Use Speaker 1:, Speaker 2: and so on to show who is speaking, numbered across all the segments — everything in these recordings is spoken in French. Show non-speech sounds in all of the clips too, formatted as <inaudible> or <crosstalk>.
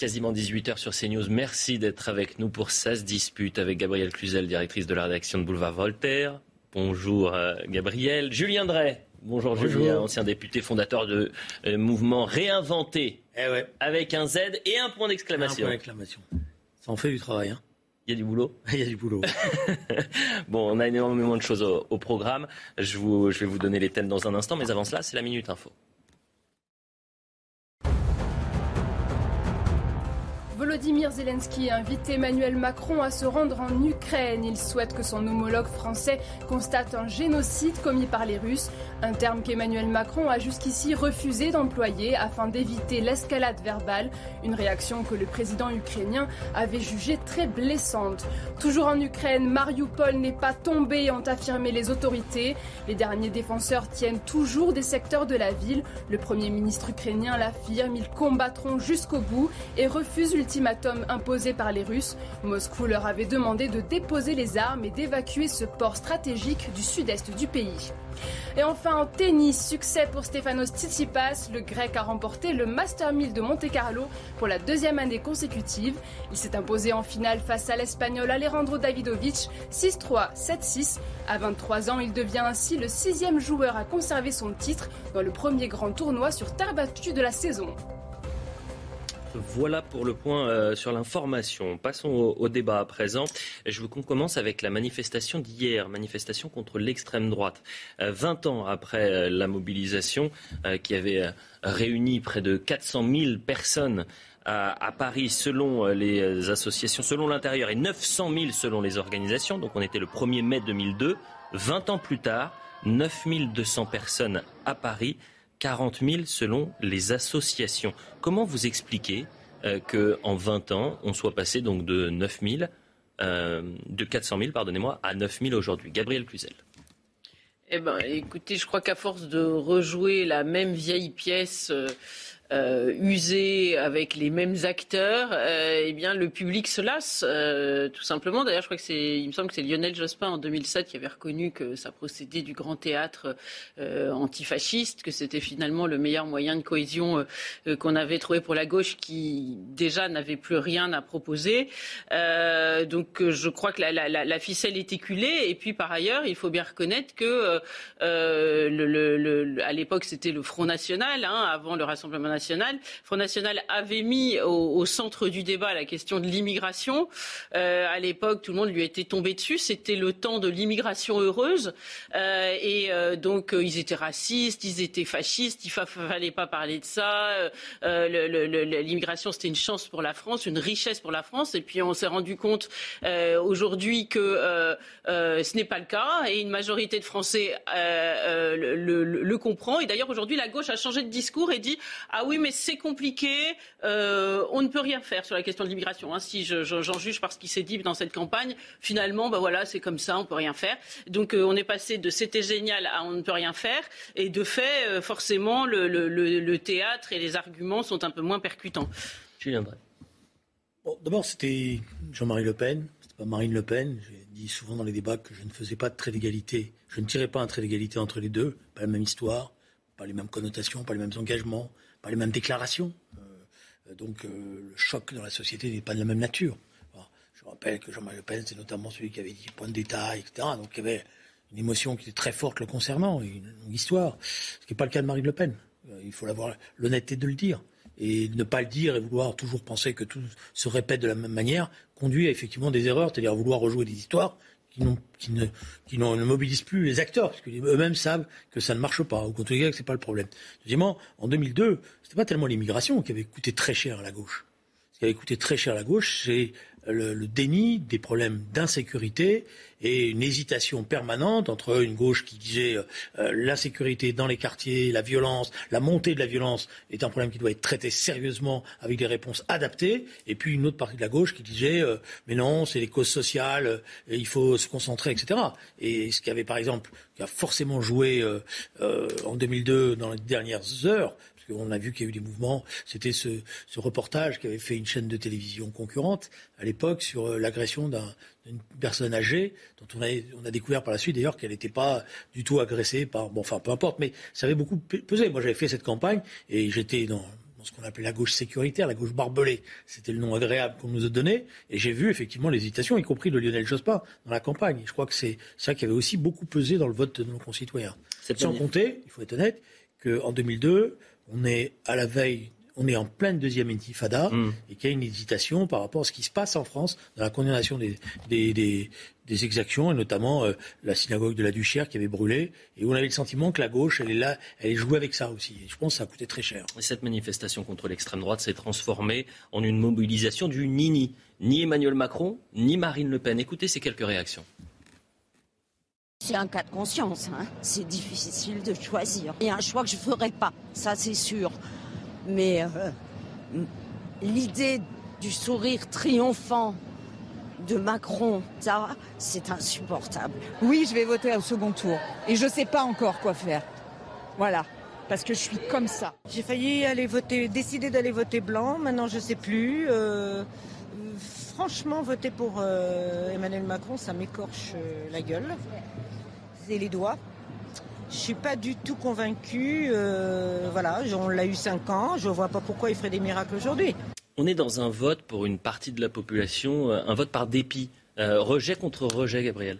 Speaker 1: Quasiment 18h sur CNews. Merci d'être avec nous pour Ça se dispute avec Gabrielle Cluzel, directrice de la rédaction de Boulevard Voltaire. Bonjour euh, Gabrielle. Julien Drey. Bonjour, Julien, ancien député fondateur de euh, mouvement Réinventé.
Speaker 2: Eh ouais.
Speaker 1: Avec un Z et un point
Speaker 2: Un
Speaker 1: d'exclamation.
Speaker 2: point d'exclamation. Ça en fait du travail. Hein.
Speaker 1: Il y a du boulot <laughs>
Speaker 2: Il y a du boulot. <laughs>
Speaker 1: Bon, on a énormément de choses au, au programme. Je, vous- je vais vous donner les thèmes dans un instant, mais avant cela, c'est la Minute Info.
Speaker 3: Volodymyr Zelensky invite Emmanuel Macron à se rendre en Ukraine. Il souhaite que son homologue français constate un génocide commis par les Russes, un terme qu'Emmanuel Macron a jusqu'ici refusé d'employer afin d'éviter l'escalade verbale, une réaction que le président ukrainien avait jugée très blessante. Toujours en Ukraine, Mariupol n'est pas tombé, ont affirmé les autorités. Les derniers défenseurs tiennent toujours des secteurs de la ville. Le premier ministre ukrainien l'affirme, ils combattront jusqu'au bout et refusent imposé par les Russes. Moscou leur avait demandé de déposer les armes et d'évacuer ce port stratégique du sud-est du pays. Et enfin en tennis, succès pour Stefanos Tsitsipas. Le grec a remporté le Master 1000 de Monte-Carlo pour la deuxième année consécutive. Il s'est imposé en finale face à l'espagnol Alejandro Davidovic 6-3, 7-6. À 23 ans, il devient ainsi le sixième joueur à conserver son titre dans le premier grand tournoi sur terre battue de la saison.
Speaker 1: Voilà pour le point euh, sur l'information. Passons au, débat à présent. Je veux qu'on commence avec la manifestation d'hier, manifestation contre l'extrême droite. Euh, 20 ans après euh, la mobilisation euh, qui avait réuni près de 400 000 personnes à, à Paris selon les associations, selon l'intérieur, et 900 000 selon les organisations. Donc on était le 1er mai 2002. 20 ans plus tard, 9 200 personnes à Paris. 40 000 selon les associations. Comment vous expliquez euh, qu'en 20 ans, on soit passé donc de 9 000, euh, de 400 000, pardonnez-moi, à 9 000 aujourd'hui? Gabriel Cluzel.
Speaker 4: Eh ben, écoutez, je crois qu'à force de rejouer la même vieille pièce euh, usée avec les mêmes acteurs, euh, eh bien, le public se lasse, euh, tout simplement. D'ailleurs, je crois que c'est, il me semble que c'est Lionel Jospin en 2007 qui avait reconnu que ça procédait du grand théâtre euh, antifasciste, que c'était finalement le meilleur moyen de cohésion euh, qu'on avait trouvé pour la gauche, qui déjà n'avait plus rien à proposer. Donc, je crois que la, ficelle est éculée. Et puis, par ailleurs, il faut bien reconnaître que à l'époque, c'était le Front National, hein, avant le Rassemblement National. Front National avait mis au, centre du débat la question de l'immigration. Euh, à l'époque, tout le monde lui était tombé dessus. C'était le temps de l'immigration heureuse. Euh, et euh, donc, euh, ils étaient racistes, ils étaient fascistes. Il ne fallait pas parler de ça. Le- le- le- l'immigration, c'était une chance pour la France, une richesse pour la France. Et puis, on s'est rendu compte aujourd'hui que ce n'est pas le cas. Et une majorité de Français le, le- le comprend. Et d'ailleurs, aujourd'hui, la gauche a changé de discours et dit Ah mais c'est compliqué, euh, on ne peut rien faire sur la question de l'immigration. Hein. Si je- je- j'en juge par ce qui s'est dit dans cette campagne, finalement, bah voilà, c'est comme ça, on peut rien faire. Donc euh, on est passé de c'était génial à on ne peut rien faire. Et de fait, euh, forcément, le, le- le- le théâtre et les arguments sont un peu moins percutants.
Speaker 1: Julien Drey.
Speaker 2: Bon, D'abord, c'était Jean-Marie Le Pen, c'était pas Marine Le Pen. J'ai dit souvent dans les débats que je ne faisais pas de trait d'égalité. Je ne tirais pas un trait d'égalité entre les deux. Pas la même histoire, pas les mêmes connotations, pas les mêmes engagements, pas les mêmes déclarations. Euh, donc euh, le choc dans la société n'est pas de la même nature. Je rappelle que Jean-Marie Le Pen, c'est notamment celui qui avait dit point de détail, etc. Donc il y avait une émotion qui était très forte le concernant, une longue histoire. Ce qui n'est pas le cas de Marine Le Pen. Euh, Il faut avoir l'honnêteté de le dire. Et ne pas le dire et vouloir toujours penser que tout se répète de la même manière conduit à effectivement des erreurs, c'est-à-dire vouloir rejouer des histoires qui, ne, mobilisent plus les acteurs, parce qu'eux-mêmes savent que ça ne marche pas, ou qu'en tout cas que c'est pas le problème. Deuxièmement, en 2002, c'était pas tellement l'immigration qui avait coûté très cher à la gauche. Qui avait coûté très cher à la gauche, c'est le, déni des problèmes d'insécurité et une hésitation permanente entre une gauche qui disait euh, l'insécurité dans les quartiers, la violence, la montée de la violence est un problème qui doit être traité sérieusement avec des réponses adaptées, et puis une autre partie de la gauche qui disait mais non, c'est les causes sociales, il faut se concentrer, etc. Et ce qui avait par exemple, qui a forcément joué en 2002 dans les dernières heures, on a vu qu'il y a eu des mouvements. C'était ce, reportage qu'avait fait une chaîne de télévision concurrente à l'époque sur euh, l'agression d'une personne âgée, dont on a, découvert par la suite d'ailleurs qu'elle n'était pas du tout agressée par. Bon, enfin, peu importe, mais ça avait beaucoup pesé. Moi, j'avais fait cette campagne et j'étais dans ce qu'on appelait la gauche sécuritaire, la gauche barbelée. C'était le nom agréable qu'on nous a donné. Et j'ai vu effectivement l'hésitation, y compris de Lionel Jospin, dans la campagne. je crois que c'est ça qui avait aussi beaucoup pesé dans le vote de nos concitoyens. Sans compter, il faut être honnête, qu'en 2002, on est à la veille, on est en pleine deuxième intifada mm. et qu'il y a une hésitation par rapport à ce qui se passe en France dans la condamnation des, des, exactions, et notamment euh, la synagogue de la Duchère qui avait brûlé, et où on avait le sentiment que la gauche, elle est là, elle est jouée avec ça aussi. Et je pense que ça a coûté très cher.
Speaker 1: cette manifestation contre l'extrême droite s'est transformée en une mobilisation du Nini. Ni Emmanuel Macron, ni Marine Le Pen. Écoutez ces quelques réactions.
Speaker 5: C'est un cas de conscience, hein. c'est difficile de choisir. Il y a un choix que je ne ferai pas, ça c'est sûr. Mais euh, l'idée du sourire triomphant de Macron, ça, c'est insupportable.
Speaker 6: Oui, je vais voter au second tour. Et je ne sais pas encore quoi faire. Voilà. Parce que je suis comme ça.
Speaker 7: J'ai failli aller voter, décider d'aller voter blanc. Maintenant, je ne sais plus. Euh, franchement, voter pour euh, Emmanuel Macron, ça m'écorche la gueule les doigts. Je suis pas du tout convaincue. Euh, voilà, on l'a eu cinq ans. Je vois pas pourquoi il ferait des miracles aujourd'hui.
Speaker 1: On est dans un vote pour une partie de la population, euh, un vote par dépit. Euh, rejet contre rejet, Gabriel.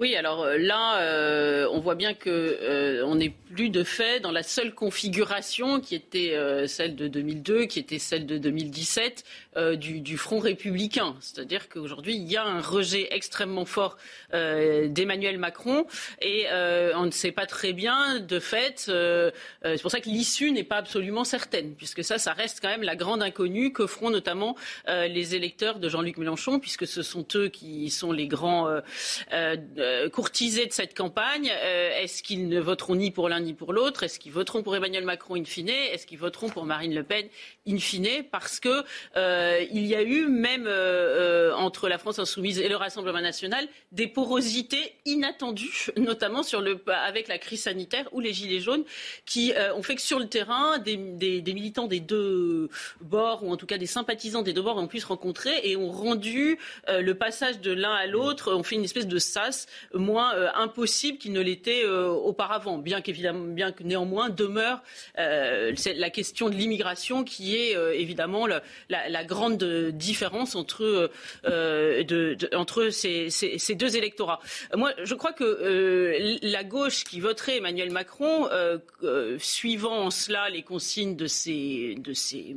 Speaker 4: Oui, alors là, on voit bien que on n'est plus de fait dans la seule configuration qui était celle de 2002, qui était celle de 2017, euh, du, Front républicain. C'est-à-dire qu'aujourd'hui, il y a un rejet extrêmement fort euh, d'Emmanuel Macron et euh, on ne sait pas très bien, de fait, c'est pour ça que l'issue n'est pas absolument certaine, puisque ça, ça reste quand même la grande inconnue que feront notamment les électeurs de Jean-Luc Mélenchon, puisque ce sont eux qui sont les grands courtisés de cette campagne. Est-ce qu'ils ne voteront ni pour l'un ni pour l'autre? Est-ce qu'ils voteront pour Emmanuel Macron in fine? Est-ce qu'ils voteront pour Marine Le Pen in fine? Parce que il y a eu même euh, euh, entre la France insoumise et le Rassemblement national des porosités inattendues, <laughs> notamment le, avec la crise sanitaire ou les gilets jaunes, qui ont fait que sur le terrain, des, militants des deux bords, ou en tout cas des sympathisants des deux bords, ont pu se rencontrer et ont rendu le passage de l'un à l'autre, ont fait une espèce de sas moins impossible qu'il ne l'était auparavant, bien qu'évidemment, bien que néanmoins demeure la question de l'immigration qui est évidemment la, la grande différence entre, euh, entre ces, deux électorats. Moi, je crois que euh, la gauche qui voterait Emmanuel Macron, euh, suivant en cela les consignes de ces, de ces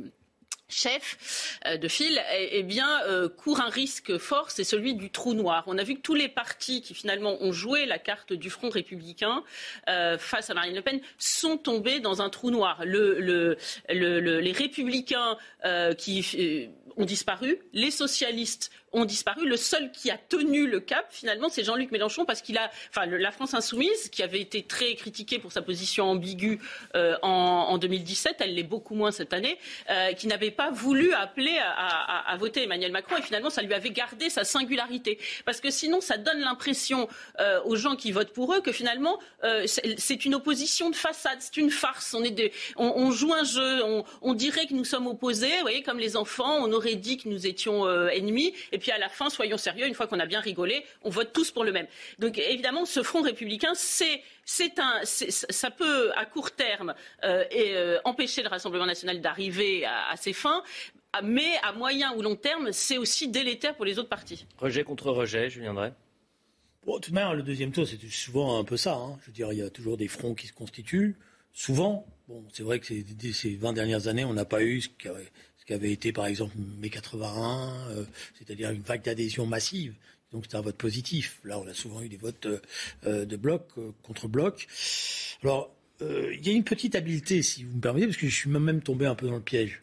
Speaker 4: chef euh, de file, eh, eh euh, court un risque fort, c'est celui du trou noir. On a vu que tous les partis qui finalement ont joué la carte du Front républicain euh, face à Marine Le Pen sont tombés dans un trou noir. Le, les républicains qui ont disparu, les socialistes ont disparu. Le seul qui a tenu le cap, finalement, c'est Jean-Luc Mélenchon, parce qu'il a, enfin, la France insoumise, qui avait été très critiquée pour sa position ambiguë euh, en, 2017, elle l'est beaucoup moins cette année, euh, qui n'avait pas voulu appeler à, voter Emmanuel Macron, et finalement, ça lui avait gardé sa singularité, parce que sinon, ça donne l'impression euh, aux gens qui votent pour eux que finalement, c'est une opposition de façade, c'est une farce. On, on, joue un jeu, on, dirait que nous sommes opposés, vous voyez, comme les enfants, on aurait dit que nous étions ennemis, et puis puis à la fin, soyons sérieux, une fois qu'on a bien rigolé, on vote tous pour le même. Donc évidemment, ce front républicain, c'est un, ça peut à court terme euh, et, euh, empêcher le Rassemblement national d'arriver à, ses fins, mais à moyen ou long terme, c'est aussi délétère pour les autres partis.
Speaker 1: Rejet contre rejet, Julien Drey?
Speaker 2: Bon, de même, le deuxième tour, c'est souvent un peu ça. Hein. Je veux dire, il y a toujours des fronts qui se constituent. Souvent, bon, c'est vrai que ces, ces 20 dernières années, on n'a pas eu ce qui qui avait été par exemple mai 81, euh, c'est-à-dire une vague d'adhésion massive. Donc c'est un vote positif. Là, on a souvent eu des votes euh, euh, de bloc contre bloc. Alors, il y a une petite habileté, si vous me permettez, parce que je suis même tombé un peu dans le piège.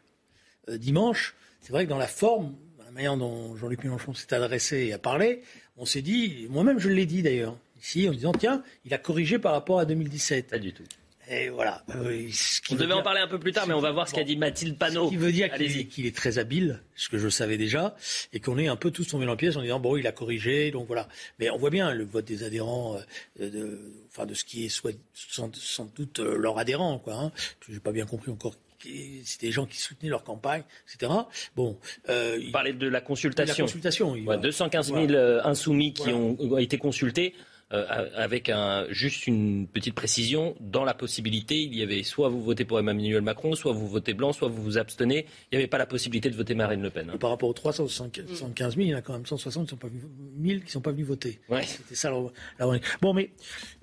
Speaker 2: dimanche, c'est vrai que dans la forme, manière dont Jean-Luc Mélenchon s'est adressé et a parlé, on s'est dit, moi-même je l'ai dit d'ailleurs, ici, en disant, tiens, il a corrigé par rapport à 2017.
Speaker 1: Pas du tout.
Speaker 2: Et voilà.
Speaker 1: Euh, on devait en parler un peu plus tard, mais on va voir ce qu'a dit Mathilde Panot.
Speaker 2: Ce qui veut dire qu'il est, très habile, ce que je savais déjà, et qu'on est un peu tous tombés en pièces en disant bon, il a corrigé, donc voilà. Mais on voit bien le vote des adhérents, euh, de, enfin de ce qui est soit, sans, doute euh, leur adhérent, quoi. Hein. J'ai pas bien compris encore c'était des gens qui soutenaient leur campagne, etc. Bon,
Speaker 1: euh, il parlait de la consultation. De la
Speaker 2: consultation.
Speaker 1: Ouais, 215 000 insoumis qui ont été consultés. Euh, avec un, juste une petite précision. Dans la possibilité, il y avait soit vous votez pour Emmanuel Macron, soit vous votez blanc, soit vous vous abstenez. Il n'y avait pas la possibilité de voter Marine Le Pen.
Speaker 2: Hein. Par rapport aux 375 000, il y en a quand même 160 qui sont pas venus, 1000 qui ne sont pas venus voter. C'était ça la, Bon, mais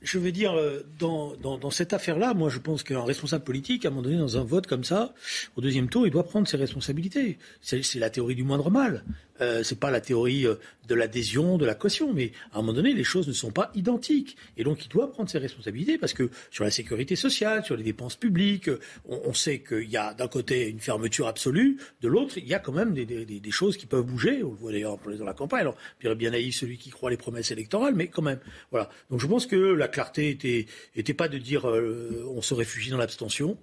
Speaker 2: je veux dire, euh, dans, cette affaire-là, moi je pense qu'un responsable politique, à un moment donné, dans un vote comme ça, au deuxième tour, il doit prendre ses responsabilités. C'est la théorie du moindre mal. Euh, c'est pas la théorie euh, de l'adhésion, de la caution, mais à un moment donné, les choses ne sont pas identiques. Et donc, il doit prendre ses responsabilités parce que sur la sécurité sociale, sur les dépenses publiques, on, sait qu'il y a d'un côté une fermeture absolue, de l'autre, il y a quand même des, choses qui peuvent bouger. On le voit d'ailleurs dans la campagne. Alors, bien naïf celui qui croit les promesses électorales, mais quand même. Voilà. Donc, je pense que la clarté était, était pas de dire euh, on se réfugie dans l'abstention.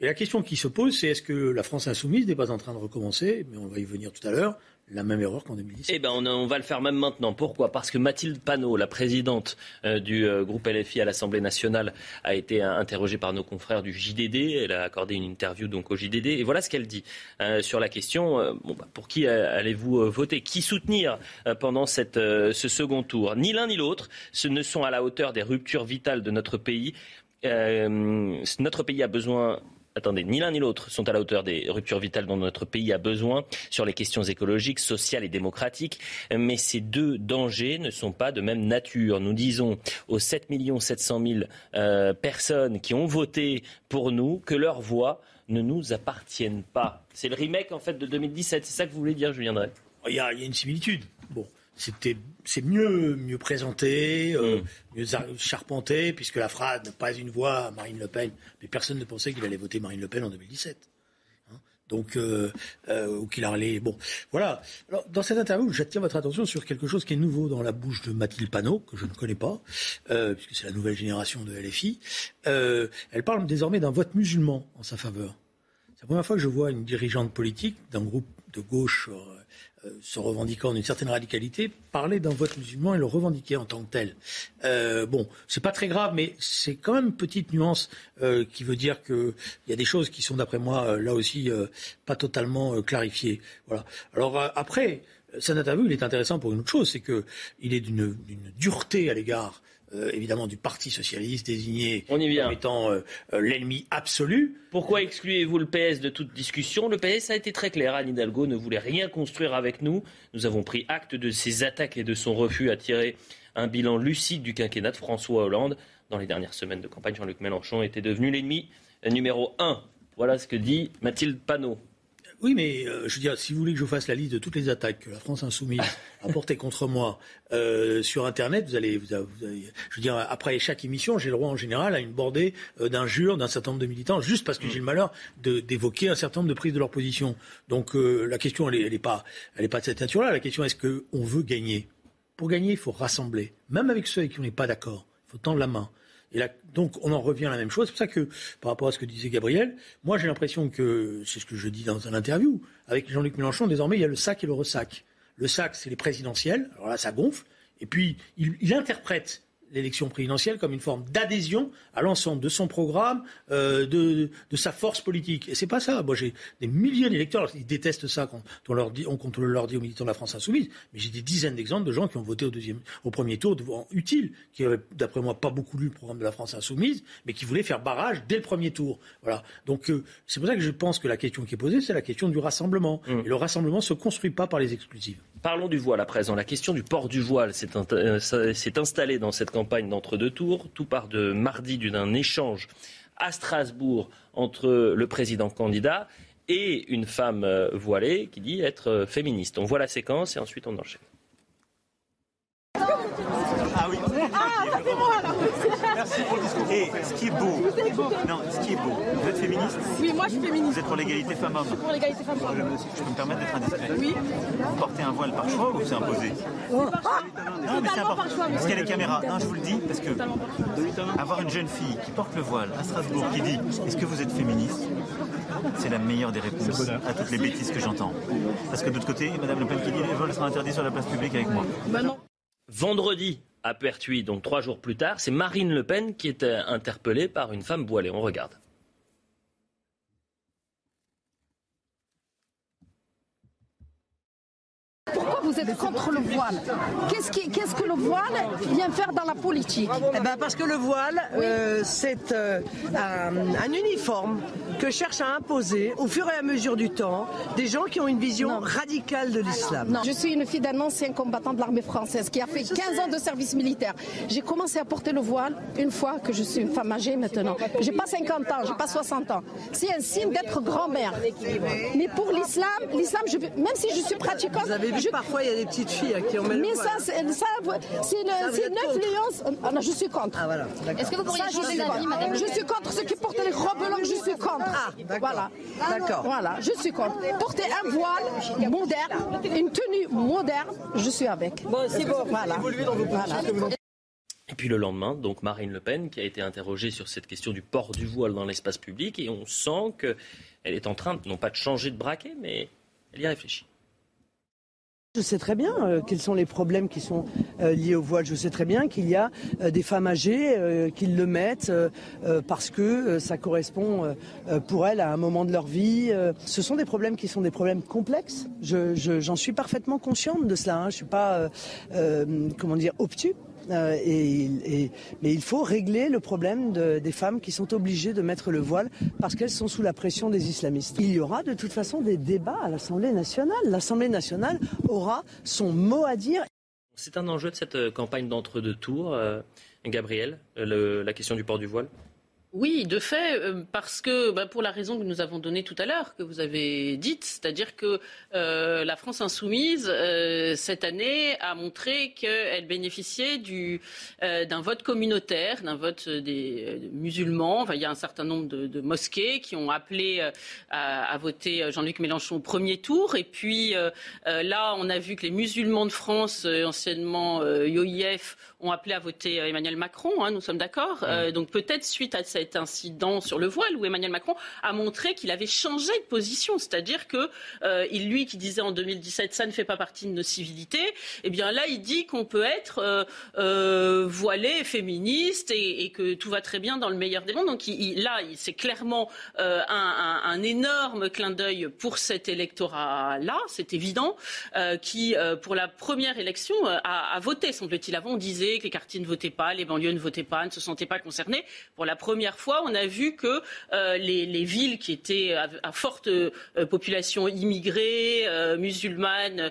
Speaker 2: Et la question qui se pose, c'est est-ce que la France insoumise n'est pas en train de recommencer, mais on va y venir tout à l'heure, la même erreur qu'en 2017.
Speaker 1: Eh ben, on, va le faire même maintenant. Pourquoi? Parce que Mathilde Panot, la présidente euh, du euh, groupe LFI à l'Assemblée nationale, a été euh, interrogée par nos confrères du JDD. Elle a accordé une interview donc au JDD. Et voilà ce qu'elle dit sur la question bah, pour qui allez-vous voter? Qui soutenir pendant cette, ce second tour? Ni l'un ni l'autre. Ce ne sont à la hauteur des ruptures vitales de notre pays. notre pays a besoin attendez, ni l'un ni l'autre sont à la hauteur des ruptures vitales dont notre pays a besoin sur les questions écologiques, sociales et démocratiques. Mais ces deux dangers ne sont pas de même nature. Nous disons aux 7 700 000 personnes qui ont voté pour nous que leur voix ne nous appartiennent pas. C'est le remake en fait de 2017. C'est ça que vous voulez dire, Julien Drey?
Speaker 2: Il il y a une similitude. Bon, c'était c'est mieux mieux présenté, euh, mm. mieux charpenté, puisque la phrase n'a pas une voix Marine Le Pen, mais personne ne pensait qu'il allait voter Marine Le Pen en 2017. Hein. donc, euh, euh, ou qu'il allait. Bon, voilà. Alors, dans cette interview, j'attire votre attention sur quelque chose qui est nouveau dans la bouche de Mathilde Panot, que je ne connais pas, puisque c'est la nouvelle génération de LFI. elle parle désormais d'un vote musulman en sa faveur. C'est la première fois que je vois une dirigeante politique d'un groupe de gauche euh, se revendiquant d'une certaine radicalité, parler d'un vote musulman et le revendiquer en tant que tel. Euh, bon, c'est pas très grave, mais c'est quand même une petite nuance euh, qui veut dire qu'il y a des choses qui sont, d'après moi, euh, là aussi, pas totalement clarifiées. Voilà. Alors après, cette interview, il est intéressant pour une autre chose, c'est qu'il est d'une dureté à l'égard euh, évidemment du Parti socialiste désigné comme étant euh, euh, l'ennemi absolu.
Speaker 1: Pourquoi excluez-vous le PS de toute discussion? Le PS a été très clair. Anne Hidalgo ne voulait rien construire avec nous. Nous avons pris acte de ses attaques et de son refus à tirer un bilan lucide du quinquennat de François Hollande. Dans les dernières semaines de campagne, Jean-Luc Mélenchon était devenu l'ennemi numéro un. Voilà ce que dit Mathilde Panot.
Speaker 2: Oui, mais euh, je veux dire, si vous voulez que je fasse la liste de toutes les attaques que la France insoumise <laughs> a portées contre moi euh, sur Internet, vous allez, vous, allez, je veux dire, après chaque émission, j'ai le droit en général à une bordée euh, d'injures d'un certain nombre de militants, juste parce que j'ai le malheur d'évoquer un certain nombre de prises de leur position. Donc la question, elle n'est pas, elle est pas de cette nature-là. La question, est-ce qu'on veut gagner? Pour gagner, il faut rassembler, même avec ceux avec qui on n'est pas d'accord. Il faut tendre la main. Et donc, on en revient à la même chose. C'est pour ça que, par rapport à ce que disait Gabriel, moi, j'ai l'impression que, c'est ce que je dis dans un interview, avec Jean-Luc Mélenchon, désormais, il y a le sac et le ressac. Le sac, c'est les présidentielles. Alors là, ça gonfle. Et puis, il interprète l'élection présidentielle comme une forme d'adhésion à l'ensemble de son programme, euh, de, sa force politique. Et c'est pas ça. Moi, j'ai des milliers d'électeurs, ils détestent ça quand on leur dit, on, quand leur dit aux militants de la France insoumise, mais j'ai des dizaines d'exemples de gens qui ont voté au, deuxième, au premier tour utile, qui n'avaient, d'après moi, pas beaucoup lu le programme de la France insoumise, mais qui voulaient faire barrage dès le premier tour. Voilà. Donc, euh, c'est pour ça que je pense que la question qui est posée, c'est la question du rassemblement. Mmh. Et le rassemblement ne se construit pas par les exclusives.
Speaker 1: Parlons du voile à présent. La question du port du voile s'est, euh, installée dans cette campagne d'entre-deux tours. Tout part de mardi d'un échange à Strasbourg entre le président candidat et une femme euh, voilée qui dit être euh, féministe. On voit la séquence et ensuite on enchaîne. Ah oui. Ah, c'est moi Merci pour le discours.
Speaker 8: Et ce qui est beau, non, ce qui est beau, vous êtes féministe
Speaker 9: Oui, moi je suis féministe.
Speaker 8: Vous êtes pour l'égalité femmes-hommes
Speaker 9: Pour l'égalité femmes-hommes.
Speaker 8: Je peux me permettre d'être indiscret
Speaker 9: Oui.
Speaker 8: Vous portez un voile par choix ou c'est imposé Non, mais c'est important. Parce qu'il y a les caméras. Non, je vous le dis, parce que avoir une jeune fille qui porte le voile à Strasbourg qui dit Est-ce que vous êtes féministe? C'est la meilleure des réponses à toutes les bêtises que j'entends. Parce que de l'autre côté, Madame Le Pen qui dit les vols seront interdits sur la place publique avec moi.
Speaker 9: Bah
Speaker 1: Vendredi, à donc trois jours plus tard, c'est Marine Le Pen qui est euh, interpellée par une femme voilée. On regarde.
Speaker 9: Pourquoi vous êtes contre le voile Qu'est-ce que le voile vient faire dans la politique?
Speaker 10: Eh ben, parce que le voile, euh, c'est euh, un, un uniforme que cherchent à imposer au fur et à mesure du temps des gens qui ont une vision radicale de l'islam.
Speaker 9: Je suis une fille d'un ancien combattant de l'armée française qui a fait 15 ans de service militaire. J'ai commencé à porter le voile une fois que je suis une femme âgée maintenant. J'ai pas 50 ans, j'ai pas 60 ans. C'est un signe d'être grand-mère. Mais pour l'islam, l'islam, même si je suis pratiquante, je-
Speaker 10: parfois il y a des petites filles qui ont
Speaker 9: mais
Speaker 10: voile.
Speaker 9: ça, c'est ça, c'est une,
Speaker 10: Ça, vous
Speaker 9: c'est
Speaker 10: êtes
Speaker 9: une
Speaker 10: contre
Speaker 9: influence. Ah non, je suis contre.
Speaker 10: Ah voilà.
Speaker 9: Est-ce que vous pourriez
Speaker 10: Ça, je
Speaker 9: changer
Speaker 10: suis
Speaker 9: d'avis,
Speaker 10: contre.
Speaker 9: madame Je suis contre ceux qui portent les robes longues, je suis contre.
Speaker 10: Ah, d'accord.
Speaker 9: Voilà.
Speaker 10: D'accord.
Speaker 9: Voilà, je suis contre. Porter un voile moderne, une tenue moderne, je suis avec.
Speaker 10: Bon, c'est bon.
Speaker 9: Voilà. Voilà.
Speaker 1: Et puis le lendemain, donc Marine Le Pen qui a été interrogée sur cette question du port du voile dans l'espace public et on sent qu'elle est en train, non pas de changer de braquet, mais elle y réfléchit.
Speaker 10: Je sais très bien euh, quels sont les problèmes qui sont euh, liés au voile. Je sais très bien qu'il y a euh, des femmes âgées qui le mettent parce que ça correspond pour elles à un moment de leur vie. Ce sont des problèmes qui sont des problèmes complexes. Je- je- J'en suis parfaitement consciente de cela. Hein. Je suis pas, comment dire, obtus. Euh, mais il faut régler le problème de- des femmes qui sont obligées de mettre le voile parce qu'elles sont sous la pression des islamistes. Il y aura de toute façon des débats à l'Assemblée nationale. L'Assemblée nationale aura son mot à dire.
Speaker 1: C'est un enjeu de cette euh, campagne d'entre-deux tours, euh, Gabriel, la question du port du voile?
Speaker 4: Oui, de fait, euh, parce que bah, pour la raison que nous avons donnée tout à l'heure, que vous avez dite, c'est-à-dire que euh, la France insoumise euh, cette année a montré qu'elle bénéficiait du, euh, d'un vote communautaire, d'un vote des musulmans. Enfin, il y a un certain nombre de, de mosquées qui ont appelé à, à voter Jean-Luc Mélenchon au premier tour. Et puis là, on a vu que les musulmans de France, anciennement IOIF, ont appelé à voter Emmanuel Macron. hein, nous sommes d'accord. Euh, donc peut-être suite à incident sur le voile où Emmanuel Macron a montré qu'il avait changé de position, c'est-à-dire que euh, lui qui disait en 2017 ça ne fait pas partie de nos civilités, eh bien là il dit qu'on peut être euh, euh, voilé, féministe et, que tout va très bien dans le meilleur des mondes. Donc là c'est clairement un, énorme clin d'œil pour cet électorat-là, c'est évident, qui pour la première élection a, a voté, semble-t-il. Avant on disait que les quartiers ne votaient pas, les banlieues ne votaient pas, ne se sentaient pas concernés. Pour la première fois, on a vu que euh, les, les villes qui étaient à, forte euh, population immigrée, euh, musulmane,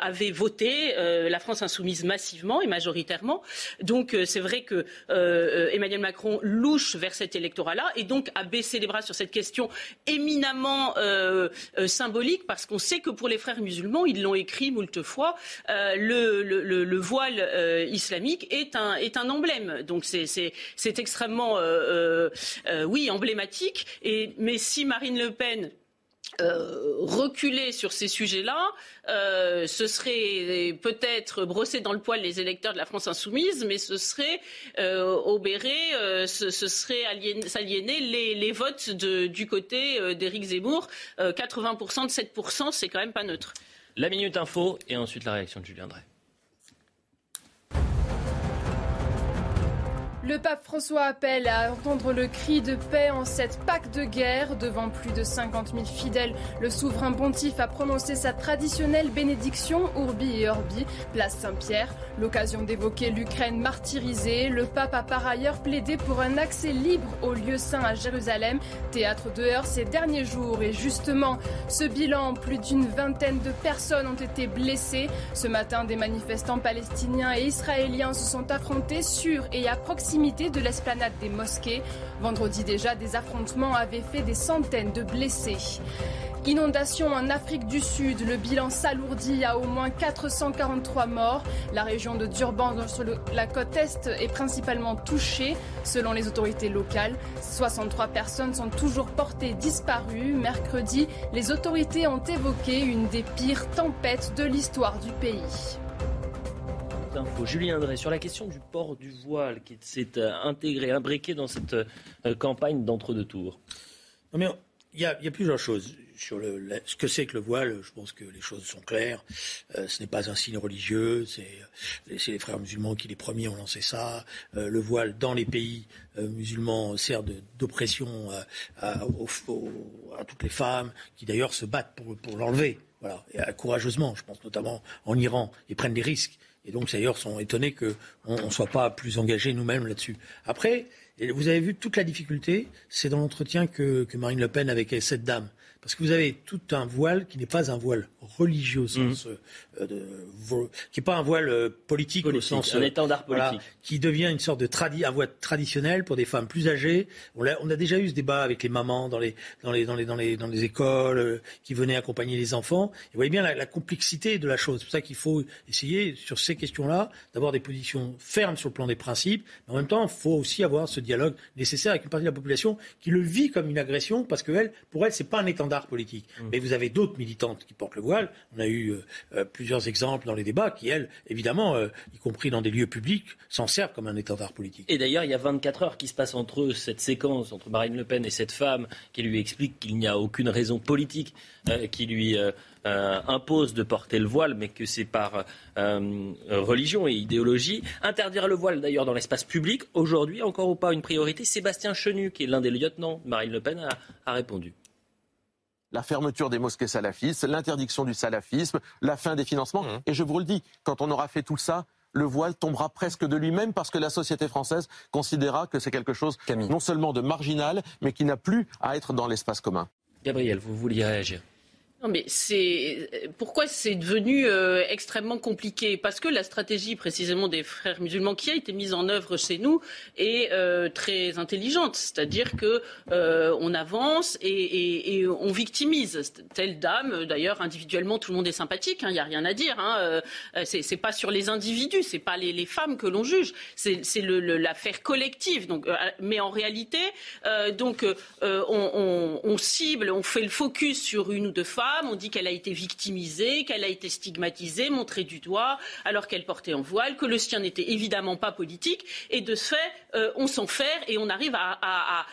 Speaker 4: avaient voté la France insoumise massivement et majoritairement. Donc c'est vrai que Emmanuel Macron louche vers cet électorat-là et donc a baissé les bras sur cette question éminemment symbolique parce qu'on sait que pour les frères musulmans, ils l'ont écrit moult fois, le, le- le- le voile islamique est un, est emblème. Donc c'est- extrêmement, oui, emblématique. Mais si Marine Le Pen euh, reculer sur ces sujets-là, euh, ce serait peut-être brosser dans le poil les électeurs de la France insoumise, mais ce serait euh, obérer, euh, ce, serait s'aliéner les, votes du côté euh, d'Éric Zemmour. Euh, 80% de 7%, c'est quand même pas neutre.
Speaker 1: La Minute Info et ensuite la réaction de Julien Drey.
Speaker 3: Le pape François appelle à entendre le cri de paix en cette Pâque de guerre. Devant plus de 50 000 fidèles, le souverain pontife a prononcé sa traditionnelle bénédiction Urbi et Orbi, place Saint-Pierre. L'occasion d'évoquer l'Ukraine martyrisée. Le pape a par ailleurs plaidé pour un accès libre au lieu saint à Jérusalem, théâtre de heurts ces derniers jours. Et justement, ce bilan, plus d'une vingtaine de personnes ont été blessées. Ce matin, des manifestants palestiniens et israéliens se sont affrontés sur et à proximité de l'esplanade des mosquées. Vendredi déjà, des affrontements avaient fait des centaines de blessés. Inondation en Afrique du Sud, le bilan s'alourdit à au moins 443 morts. La région de Durban sur la côte est est principalement touchée selon les autorités locales. 63 personnes sont toujours portées disparues. Mercredi, les autorités ont évoqué une des pires tempêtes de l'histoire du pays.
Speaker 1: Julien André, sur la question du port du voile qui s'est euh, intégré, imbriqué dans cette euh, campagne d'entre-deux tours.
Speaker 2: il y, a plusieurs choses sur le, ce que c'est que le voile, je pense que les choses sont claires. Euh, ce n'est pas un signe religieux, c'est les frères musulmans qui les premiers ont lancé ça. Le voile dans les pays musulmans sert d'oppression à, à, toutes les femmes, qui d'ailleurs se battent pour, pour l'enlever, voilà, et, courageusement. Je pense notamment en Iran, et prennent des risques. Et donc, d'ailleurs, sont étonnés qu'on ne soit pas plus engagés nous-mêmes là-dessus. Après, vous avez vu toute la difficulté, c'est dans l'entretien que, que Marine Le Pen avec cette dame. Parce que vous avez tout un voile qui n'est pas un voile religieux au sens, mmh. euh, de, qui n'est pas un voile euh, politique, au sens
Speaker 1: un euh, étendard politique,
Speaker 2: qui devient une sorte de tradi, un voile traditionnel pour des femmes plus âgées. On a, on a, déjà eu ce débat avec les mamans dans les dans les dans les dans les, dans les écoles qui venaient accompagner les enfants. Et vous voyez bien la, la complexité de la chose. C'est pour ça qu'il faut essayer sur ces questions-là d'avoir des positions fermes sur le plan des principes, mais en même temps, il faut aussi avoir ce dialogue nécessaire avec une partie de la population qui le vit comme une agression parce que elle, pour elle, c'est pas un étendard politique. Mmh. Mais vous avez d'autres militantes qui portent le voile. On a eu euh, euh, plusieurs exemples dans les débats qui, elles, évidemment, euh, y compris dans des lieux publics, s'en servent comme un étendard politique.
Speaker 1: Et d'ailleurs, il y a 24 heures qui se passent entre cette séquence, entre Marine Le Pen et cette femme, qui lui explique qu'il n'y a aucune raison politique qui lui impose de porter le voile, mais que c'est par religion et idéologie. Interdire le voile, d'ailleurs, dans l'espace public, aujourd'hui, encore ou pas une priorité? Sébastien Chenu, qui est l'un des lieutenants de Marine Le Pen, a répondu
Speaker 11: la fermeture des mosquées salafistes, l'interdiction du salafisme, la fin des financements. Mmh. Et je vous le dis, quand on aura fait tout ça, le voile tombera presque de lui-même parce que la société française considérera que c'est quelque chose non seulement de marginal, mais qui n'a plus à être dans l'espace commun.
Speaker 1: Gabriel, vous vouliez réagir
Speaker 4: non, mais c'est pourquoi c'est devenu euh, extrêmement compliqué? Parce que la stratégie précisément des frères musulmans qui a été mise en œuvre chez nous est euh, très intelligente. C'est-à-dire que euh, on avance et, on victimise telle dame. D'ailleurs, individuellement, tout le monde est sympathique. Il hein, n'y a rien à dire. Hein, c'est pas sur les individus, c'est pas les, femmes que l'on juge. C'est l'affaire collective. Donc, mais en réalité, donc on, on, on cible, on fait le focus sur une ou deux femmes on dit qu'elle a été victimisée, qu'elle a été stigmatisée, montrée du doigt, alors qu'elle portait en voile, que le sien n'était évidemment pas politique. Et de ce fait, euh, on s'en fait et on arrive à,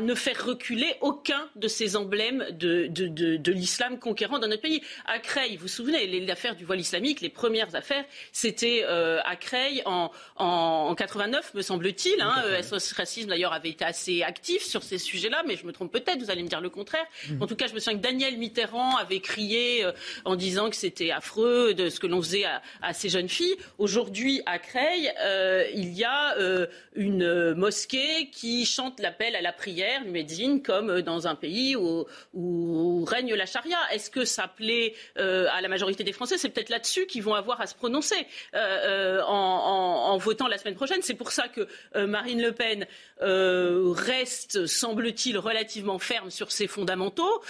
Speaker 4: ne faire reculer aucun de ces emblèmes de, l'islam conquérant dans notre pays. À Creil, vous vous souvenez, l'affaire du voile islamique, les premières affaires, c'était euh, à Creil en, en, 89, me semble-t-il. Hein, SOS Racisme, d'ailleurs, avait été assez actif sur ces sujets-là, mais je me trompe peut-être, vous allez me dire le contraire. Mmh. En tout cas, je me souviens que Daniel Mitterrand avait crié euh, en disant que c'était affreux de ce que l'on faisait à, ces jeunes filles. Aujourd'hui, à Creil, euh, il y a euh, une mosquée qui chante l'appel à la prière, Médine, comme dans un pays où, règne la charia. Est-ce que ça plaît à la majorité des Français? C'est peut-être là-dessus qu'ils vont avoir à se prononcer en, votant la semaine prochaine. C'est pour ça que Marine Le Pen reste, semble-t-il, relativement ferme sur ses fondamentaux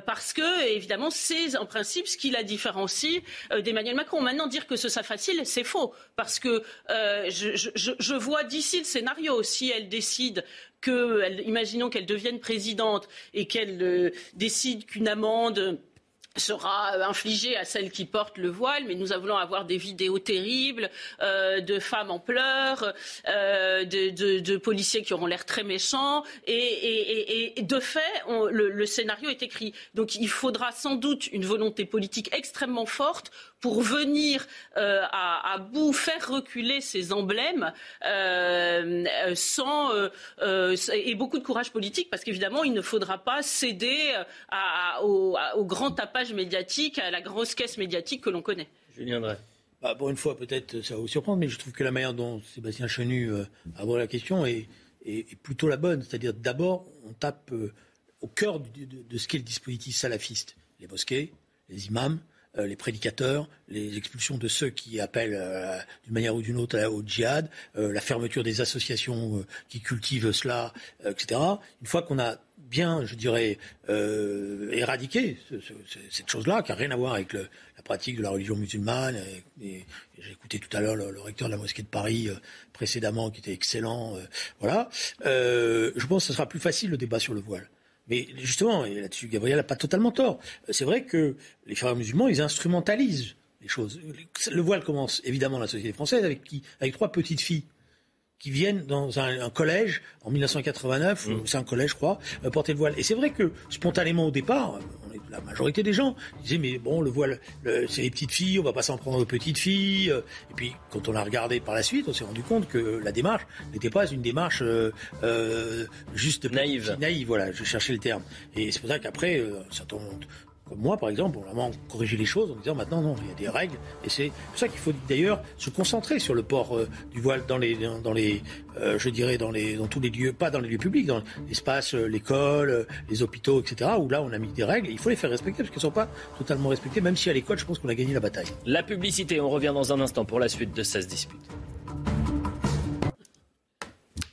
Speaker 4: parce que, évidemment, c'est en principe ce qui la différencie euh, d'Emmanuel Macron. Maintenant, dire que ce soit facile, c'est faux, parce que euh, je, vois d'ici le scénario. Si elle décide que, imaginons qu'elle devienne présidente et qu'elle euh, décide qu'une amende sera infligée à celles qui portent le voile, mais nous allons avoir des vidéos terribles euh, de femmes en pleurs, euh, de, policiers qui auront l'air très méchants, et, de fait, le, scénario est écrit. Donc il faudra sans doute une volonté politique extrêmement forte pour venir euh, à, bout, faire reculer ces emblèmes euh, sans euh, et beaucoup de courage politique, parce qu'évidemment, il ne faudra pas céder au, grand tapage médiatique, à la grosse caisse médiatique que l'on connaît.
Speaker 1: Julien Drey.
Speaker 2: Bah, pour une fois, peut-être ça va vous surprendre, mais je trouve que la manière dont Sébastien Chenu aborde la question est, plutôt la bonne. C'est-à-dire, d'abord, on tape au cœur de, de, ce qu'est le dispositif salafiste. Les mosquées, les imams, euh, les prédicateurs, les expulsions de ceux qui appellent euh, d'une manière ou d'une autre au djihad, euh, la fermeture des associations qui cultivent cela, etc. Une fois qu'on a bien, je dirais, éradiqué cette chose-là, qui n'a rien à voir avec la pratique de la religion musulmane. J'ai écouté tout à l'heure le, recteur de la mosquée de Paris précédemment, qui était excellent. voilà. je pense que ce sera plus facile le débat sur le voile. Mais justement, et là-dessus, Gabriel n'a pas totalement tort. C'est vrai que les frères musulmans, ils instrumentalisent les choses. Le voile commence évidemment dans la société française Avec trois petites filles qui viennent dans un, collège en 1989, mmh. c'est un collège je crois, euh, porter le voile. Et c'est vrai que spontanément au départ, la majorité des gens disaient mais bon le voile c'est les petites filles, on va pas s'en prendre aux petites filles. Et puis quand on a regardé par la suite, on s'est rendu compte que la démarche n'était pas une démarche euh, euh juste
Speaker 1: naïve.
Speaker 2: Naïve, voilà, je cherchais le terme. Et c'est pour ça qu'après, euh, tombe moi, par exemple, on vraiment corriger les choses en disant maintenant, non, il y a des règles. Et c'est pour ça qu'il faut d'ailleurs se concentrer sur le port euh, du voile dans les, dans les euh, je dirais, dans, les, dans tous les lieux, pas dans les lieux publics, dans l'espace, euh, l'école, les hôpitaux, etc., où là, on a mis des règles. Il faut les faire respecter parce qu'elles ne sont pas totalement respectées, même si à l'école, je pense qu'on a gagné la bataille.
Speaker 1: La publicité, on revient dans un instant pour la suite de 16 dispute.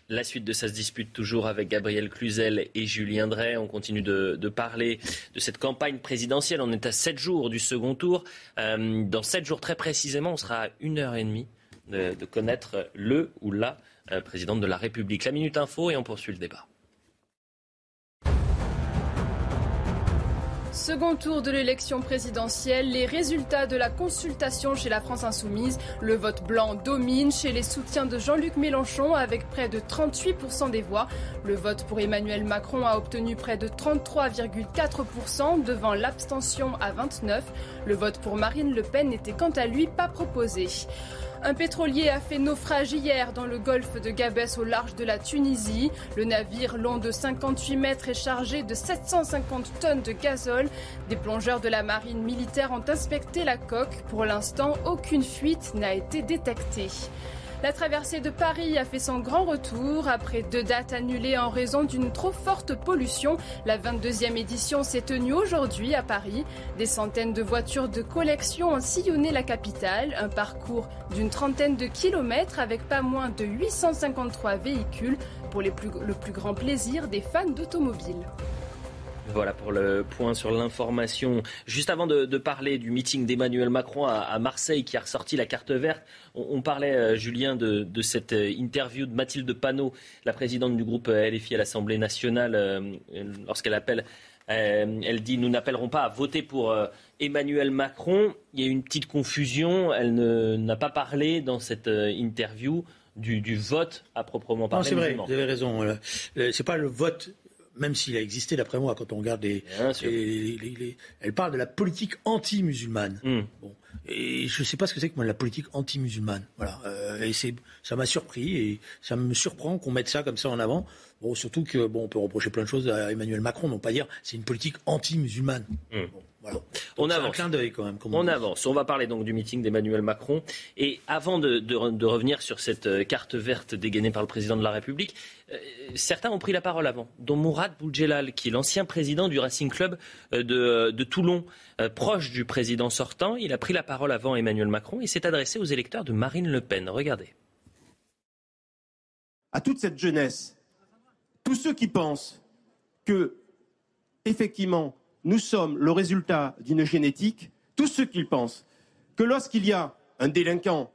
Speaker 1: La suite de ça se dispute toujours avec Gabriel Cluzel et Julien Drey. On continue de, parler de cette campagne présidentielle. On est à 7 jours du second tour. Euh, dans 7 jours très précisément, on sera à une heure et demie de, connaître le ou la euh, présidente de la République. La Minute Info et on poursuit le débat.
Speaker 3: Second tour de l'élection présidentielle, les résultats de la consultation chez la France insoumise. Le vote blanc domine chez les soutiens de Jean-Luc Mélenchon avec près de 38% des voix. Le vote pour Emmanuel Macron a obtenu près de 33,4% devant l'abstention à 29%. Le vote pour Marine Le Pen n'était quant à lui pas proposé. Un pétrolier a fait naufrage hier dans le golfe de Gabès au large de la Tunisie. Le navire long de 58 mètres est chargé de 750 tonnes de gazole. Des plongeurs de la marine militaire ont inspecté la coque. Pour l'instant, aucune fuite n'a été détectée. La traversée de Paris a fait son grand retour après deux dates annulées en raison d'une trop forte pollution. La 22e édition s'est tenue aujourd'hui à Paris. Des centaines de voitures de collection ont sillonné la capitale, un parcours d'une trentaine de kilomètres avec pas moins de 853 véhicules pour le plus grand plaisir des fans d'automobiles.
Speaker 1: Voilà pour le point sur l'information. Juste avant de, parler du meeting d'Emmanuel Macron à, Marseille qui a ressorti la carte verte, on, parlait, euh, Julien, de, cette euh, interview de Mathilde Panot, la présidente du groupe euh, LFI à l'Assemblée nationale, lorsqu'elle appelle. elle dit Nous n'appellerons pas à voter pour Emmanuel Macron. Il y a eu une petite confusion. Elle n'a pas parlé dans cette interview du, vote à proprement parler.
Speaker 2: Non, c'est vrai, vous avez raison. C'est pas le vote même s'il a existé, d'après moi, quand on regarde les, Elle parle de la politique anti-musulmane. Hmm. Bon. Et je ne sais pas ce que c'est que moi, la politique anti-musulmane. Voilà. Euh, et ça m'a surpris et ça me surprend qu'on mette ça comme ça en avant. Bon, surtout que bon, on peut reprocher plein de choses à Emmanuel Macron, mais on peut pas dire c'est une politique anti-musulmane.
Speaker 1: On avance. Un clin d'œil quand même. on, avance. On va parler donc du meeting d'Emmanuel Macron. Et avant de, revenir sur cette euh, carte verte dégainée par le président de la République, euh, certains ont pris la parole avant, dont Mourad Boudjelal, qui est l'ancien président du Racing Club euh, de, Toulon, proche du président sortant. Il a pris la parole avant Emmanuel Macron et s'est adressé aux électeurs de Marine Le Pen. Regardez.
Speaker 12: À toute cette jeunesse, tous ceux qui pensent que, effectivement, nous sommes le résultat d'une génétique, tous ceux qui pensent que lorsqu'il y a un délinquant,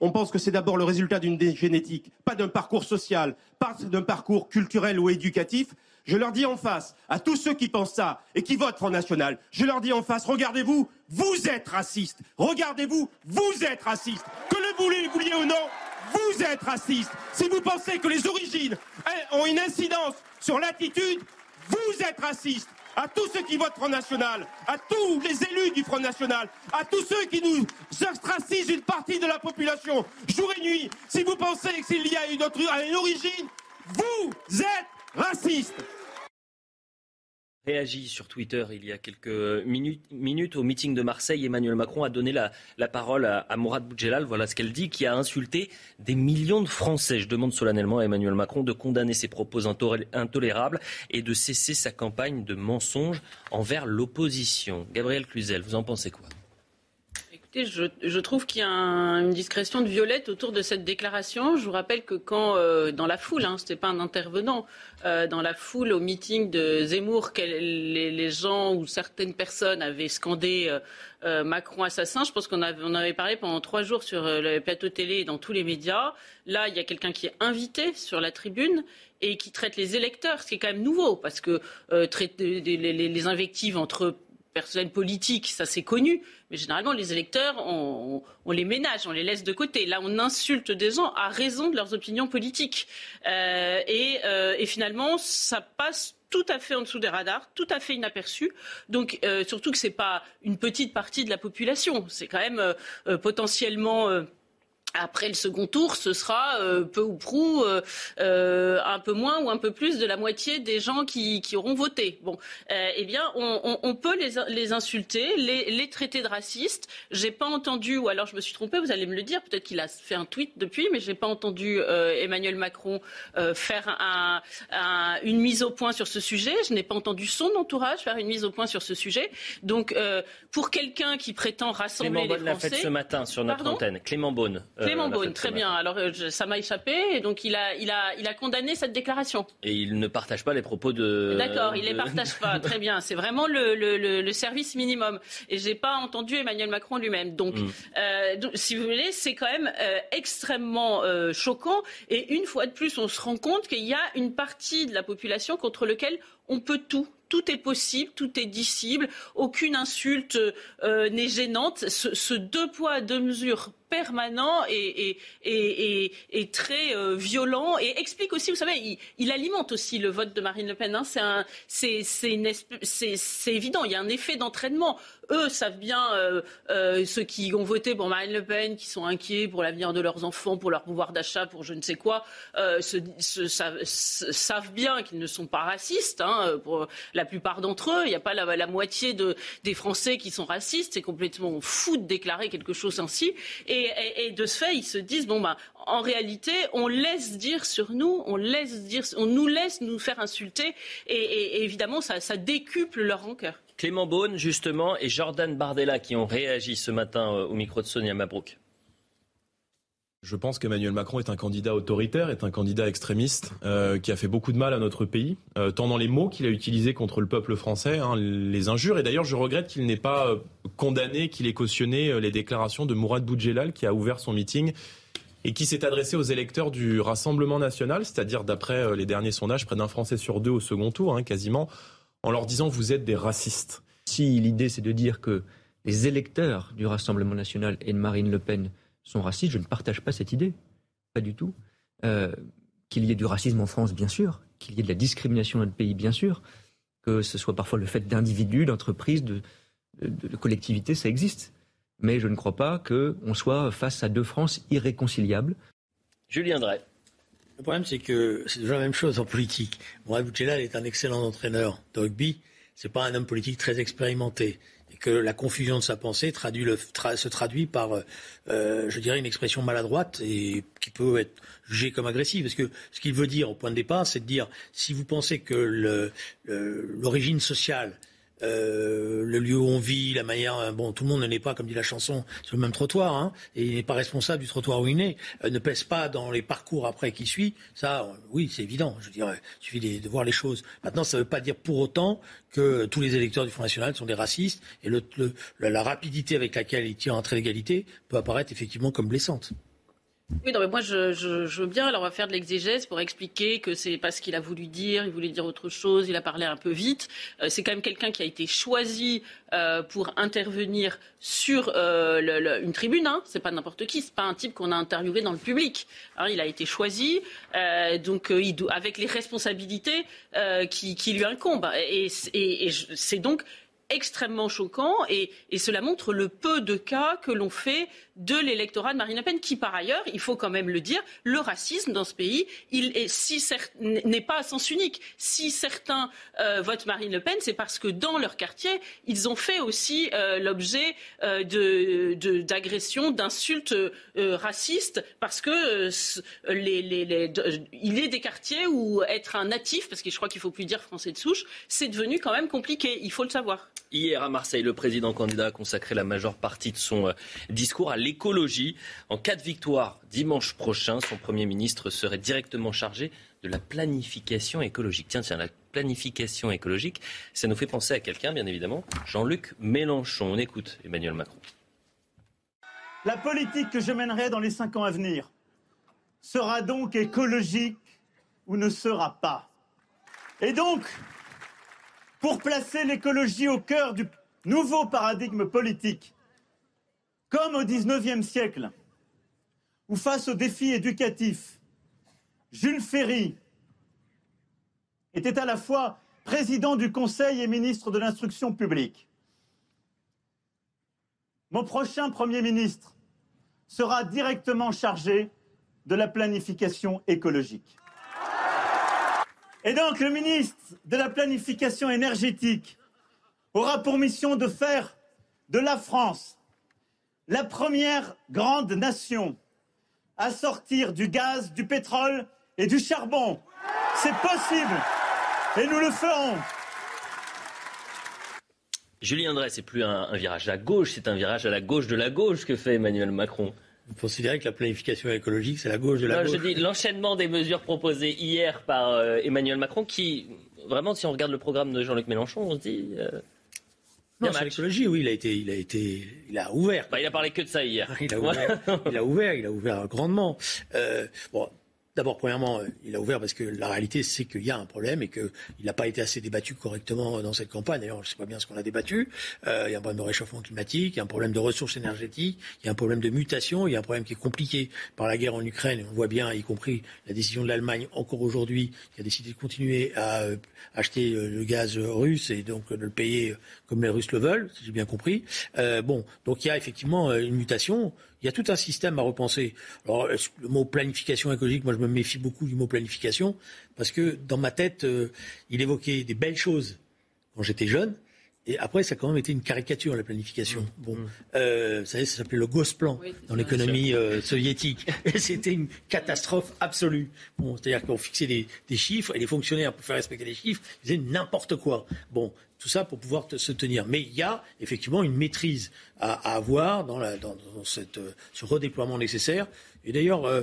Speaker 12: on pense que c'est d'abord le résultat d'une génétique, pas d'un parcours social, pas d'un parcours culturel ou éducatif. Je leur dis en face, à tous ceux qui pensent ça et qui votent Front National, je leur dis en face, regardez-vous, vous êtes racistes. Regardez-vous, vous êtes racistes. Que le vouliez ou non, vous êtes racistes. Si vous pensez que les origines ont une incidence sur l'attitude, vous êtes racistes à tous ceux qui votent Front National, à tous les élus du Front National, à tous ceux qui nous ostracisent une partie de la population, jour et nuit, si vous pensez qu'il y a une, une origine, vous êtes racistes
Speaker 1: réagi sur Twitter il y a quelques minutes, au meeting de Marseille. Emmanuel Macron a donné la, parole à, Mourad Boudjelal, voilà ce qu'elle dit, qui a insulté des millions de Français. Je demande solennellement à Emmanuel Macron de condamner ses propos intolérables et de cesser sa campagne de mensonges envers l'opposition. Gabriel Cluzel, vous en pensez quoi?
Speaker 4: Je, trouve qu'il y a une discrétion de violette autour de cette déclaration. Je vous rappelle que quand, euh, dans la foule, hein, ce n'était pas un intervenant, euh, dans la foule au meeting de Zemmour, les, gens ou certaines personnes avaient scandé euh, Macron assassin, je pense qu'on avait, avait parlé pendant trois jours sur le plateau télé et dans tous les médias. Là, il y a quelqu'un qui est invité sur la tribune et qui traite les électeurs, ce qui est quand même nouveau, parce que les, les invectives entre personnel politique, ça c'est connu, mais généralement les électeurs, on, les ménage, on les laisse de côté. Là, on insulte des gens à raison de leurs opinions politiques. Euh, euh, et, finalement, ça passe tout à fait en dessous des radars, tout à fait inaperçu. Donc, euh, surtout que ce n'est pas une petite partie de la population, c'est quand même potentiellement après le second tour, ce sera euh, peu ou prou euh, euh, un peu moins ou un peu plus de la moitié des gens qui, auront voté. Bon, eh bien, on, peut les, insulter, les, traiter de racistes. J'ai pas entendu, ou alors je me suis trompée, vous allez me le dire. Peut-être qu'il a fait un tweet depuis, mais j'ai pas entendu Emmanuel Macron faire une mise au point sur ce sujet. Je n'ai pas entendu son entourage faire une mise au point sur ce sujet. Donc, pour quelqu'un qui prétend rassembler
Speaker 1: les Français, l'a fait ce matin sur notre antenne. Clément Beaune.
Speaker 4: Euh, Clément Beaune, très bien. Alors euh, ça m'a échappé et donc il a, il, a, il a condamné cette déclaration.
Speaker 1: Et il ne partage pas les propos de.
Speaker 4: D'accord, il ne les partage pas. <laughs> très bien. C'est vraiment le, le, le, service minimum. Et j'ai pas entendu Emmanuel Macron lui-même. Donc, mm. euh, si vous voulez, c'est quand même extrêmement choquant. Et une fois de plus, on se rend compte qu'il y a une partie de la population contre laquelle on peut tout tout est possible, tout est dissible, aucune insulte n'est gênante. Ce, ce, deux poids, deux mesures permanent et, très euh, violent et explique aussi, vous savez, il, alimente aussi le vote de Marine Le Pen. Hein. C'est évident, il y a un effet d'entraînement. Eux savent bien, euh, euh, ceux qui ont voté pour Marine Le Pen, qui sont inquiets pour l'avenir de leurs enfants, pour leur pouvoir d'achat, pour je ne sais quoi, savent, bien qu'ils ne sont pas racistes. Hein, pour la plupart d'entre eux, il n'y a pas la, moitié de, des Français qui sont racistes. C'est complètement fou de déclarer quelque chose ainsi. Et, de ce fait, ils se disent bon bah en réalité, on laisse dire sur nous, on laisse dire, on nous laisse nous faire insulter, et, évidemment, ça, ça décuple leur rancœur.
Speaker 1: Clément Beaune, justement, et Jordan Bardella qui ont réagi ce matin euh, au micro de Sonia Mabrouk.
Speaker 13: Je pense qu'Emmanuel Macron est un candidat autoritaire, est un candidat extrémiste euh, qui a fait beaucoup de mal à notre pays, euh, tant dans les mots qu'il a utilisés contre le peuple français, hein, les injures. Et d'ailleurs, je regrette qu'il n'ait pas euh, condamné, qu'il ait cautionné les déclarations de Mourad Boudjelal qui a ouvert son meeting et qui s'est adressé aux électeurs du Rassemblement national, c'est-à-dire d'après les derniers sondages, près d'un Français sur deux au second tour, hein, quasiment, en leur disant vous êtes des racistes.
Speaker 14: Si l'idée c'est de dire que les électeurs du Rassemblement national et de Marine Le Pen sont racistes. Je ne partage pas cette idée. Pas du tout. Euh, qu'il y ait du racisme en France, bien sûr. Qu'il y ait de la discrimination dans le pays, bien sûr. Que ce soit parfois le fait d'individus, d'entreprises, de, collectivités, ça existe. Mais je ne crois pas qu'on soit face à deux France irréconciliables.
Speaker 1: Julien Drey.
Speaker 2: Le problème, c'est que c'est toujours la même chose en politique. Mohamed Boutchelal est un excellent entraîneur de rugby. C'est pas un homme politique très expérimenté que la confusion de sa pensée se traduit par, euh, je dirais, une expression maladroite et qui peut être jugée comme agressive. Parce que ce qu'il veut dire au point de départ, c'est de dire si vous pensez que l'origine sociale euh, le lieu où on vit, la manière. Euh, bon, tout le monde ne n'est pas, comme dit la chanson, sur le même trottoir, hein, et il n'est pas responsable du trottoir où il est, euh, ne pèse pas dans les parcours après qui suit. Ça, oui, c'est évident. Je dirais, il suffit de, voir les choses. Maintenant, ça ne veut pas dire pour autant que tous les électeurs du Front National sont des racistes, et la rapidité avec laquelle ils tirent un trait d'égalité peut apparaître effectivement comme blessante.
Speaker 4: Oui, non, mais moi je, veux bien. Alors on va faire de l'exégèse pour expliquer que c'est pas ce qu'il a voulu dire. Il voulait dire autre chose. Il a parlé un peu vite. Euh, c'est quand même quelqu'un qui a été choisi euh, pour intervenir sur euh, une tribune. Hein. C'est pas n'importe qui. C'est pas un type qu'on a interviewé dans le public. Hein, il a été choisi, donc avec les responsabilités qui, lui incombent. et c'est donc extrêmement choquant et, cela montre le peu de cas que l'on fait de l'électorat de Marine Le Pen, qui par ailleurs, il faut quand même le dire, le racisme dans ce pays, n'est pas à sens unique. Si certains euh, votent Marine Le Pen, c'est parce que dans leur quartier, ils ont fait aussi euh, l'objet euh, d'agressions, d'insultes racistes, parce que il est des quartiers où être un natif, parce que je crois qu'il faut plus dire français de souche, c'est devenu quand même compliqué. Il faut le savoir.
Speaker 1: Hier à Marseille, le président candidat a consacré la majeure partie de son euh, discours à l'écologie. En cas de victoire dimanche prochain, son Premier ministre serait directement chargé de la planification écologique. Tiens, tiens, la planification écologique, ça nous fait penser à quelqu'un, bien évidemment, Jean-Luc Mélenchon. On écoute Emmanuel Macron.
Speaker 15: La politique que je mènerai dans les cinq ans à venir sera donc écologique ou ne sera pas. Et donc, pour placer l'écologie au cœur du nouveau paradigme politique, comme au XIXe siècle, où face aux défis éducatifs, Jules Ferry était à la fois président du Conseil et ministre de l'Instruction publique. Mon prochain Premier ministre sera directement chargé de la planification écologique. Et donc le ministre de la planification énergétique aura pour mission de faire de la France la première grande nation à sortir du gaz, du pétrole et du charbon. C'est possible et nous le ferons.
Speaker 1: Julien André, c'est plus un, un virage à gauche, c'est un virage à la gauche de la gauche que fait Emmanuel Macron.
Speaker 2: Vous considérez que la planification écologique, c'est la gauche de la
Speaker 1: Non,
Speaker 2: gauche
Speaker 1: je dis l'enchaînement des mesures proposées hier par euh, Emmanuel Macron, qui, vraiment, si on regarde le programme de Jean-Luc Mélenchon, on se dit. euh,
Speaker 2: Non,
Speaker 1: match.
Speaker 2: l'écologie, oui, il a été, il a été, il a ouvert.
Speaker 1: Bah, il a parlé que de ça hier. <laughs>
Speaker 2: Il a ouvert, il a ouvert, il a ouvert grandement. Euh, bon, d'abord, premièrement, euh, il a ouvert parce que la réalité, c'est qu'il y a un problème et qu'il n'a pas été assez débattu correctement dans cette campagne. D'ailleurs, je ne sais pas bien ce qu'on a débattu. Euh, il y a un problème de réchauffement climatique, il y a un problème de ressources énergétiques, il y a un problème de mutation, il y a un problème qui est compliqué par la guerre en Ukraine. On voit bien, y compris la décision de l'Allemagne, encore aujourd'hui, qui a décidé de continuer à euh, acheter euh, le gaz russe et donc de le payer euh, comme les Russes le veulent, si j'ai bien compris. Euh, bon, donc il y a effectivement euh, une mutation. Il y a tout un système à repenser. Alors, le mot planification écologique, moi je me méfie beaucoup du mot planification, parce que dans ma tête, euh, il évoquait des belles choses quand j'étais jeune, et après, ça a quand même été une caricature, la planification. Bon, euh, vous savez, ça s'appelait le Gosplan dans l'économie euh, soviétique. <laughs> Et c'était une catastrophe absolue. Bon, c'est-à-dire qu'on fixait des, des chiffres et les fonctionnaires, pour faire respecter les chiffres, faisaient n'importe quoi. Bon, tout ça pour pouvoir te- se tenir. Mais il y a effectivement une maîtrise à, à avoir dans, la, dans, dans cette, euh, ce redéploiement nécessaire. Et d'ailleurs, euh,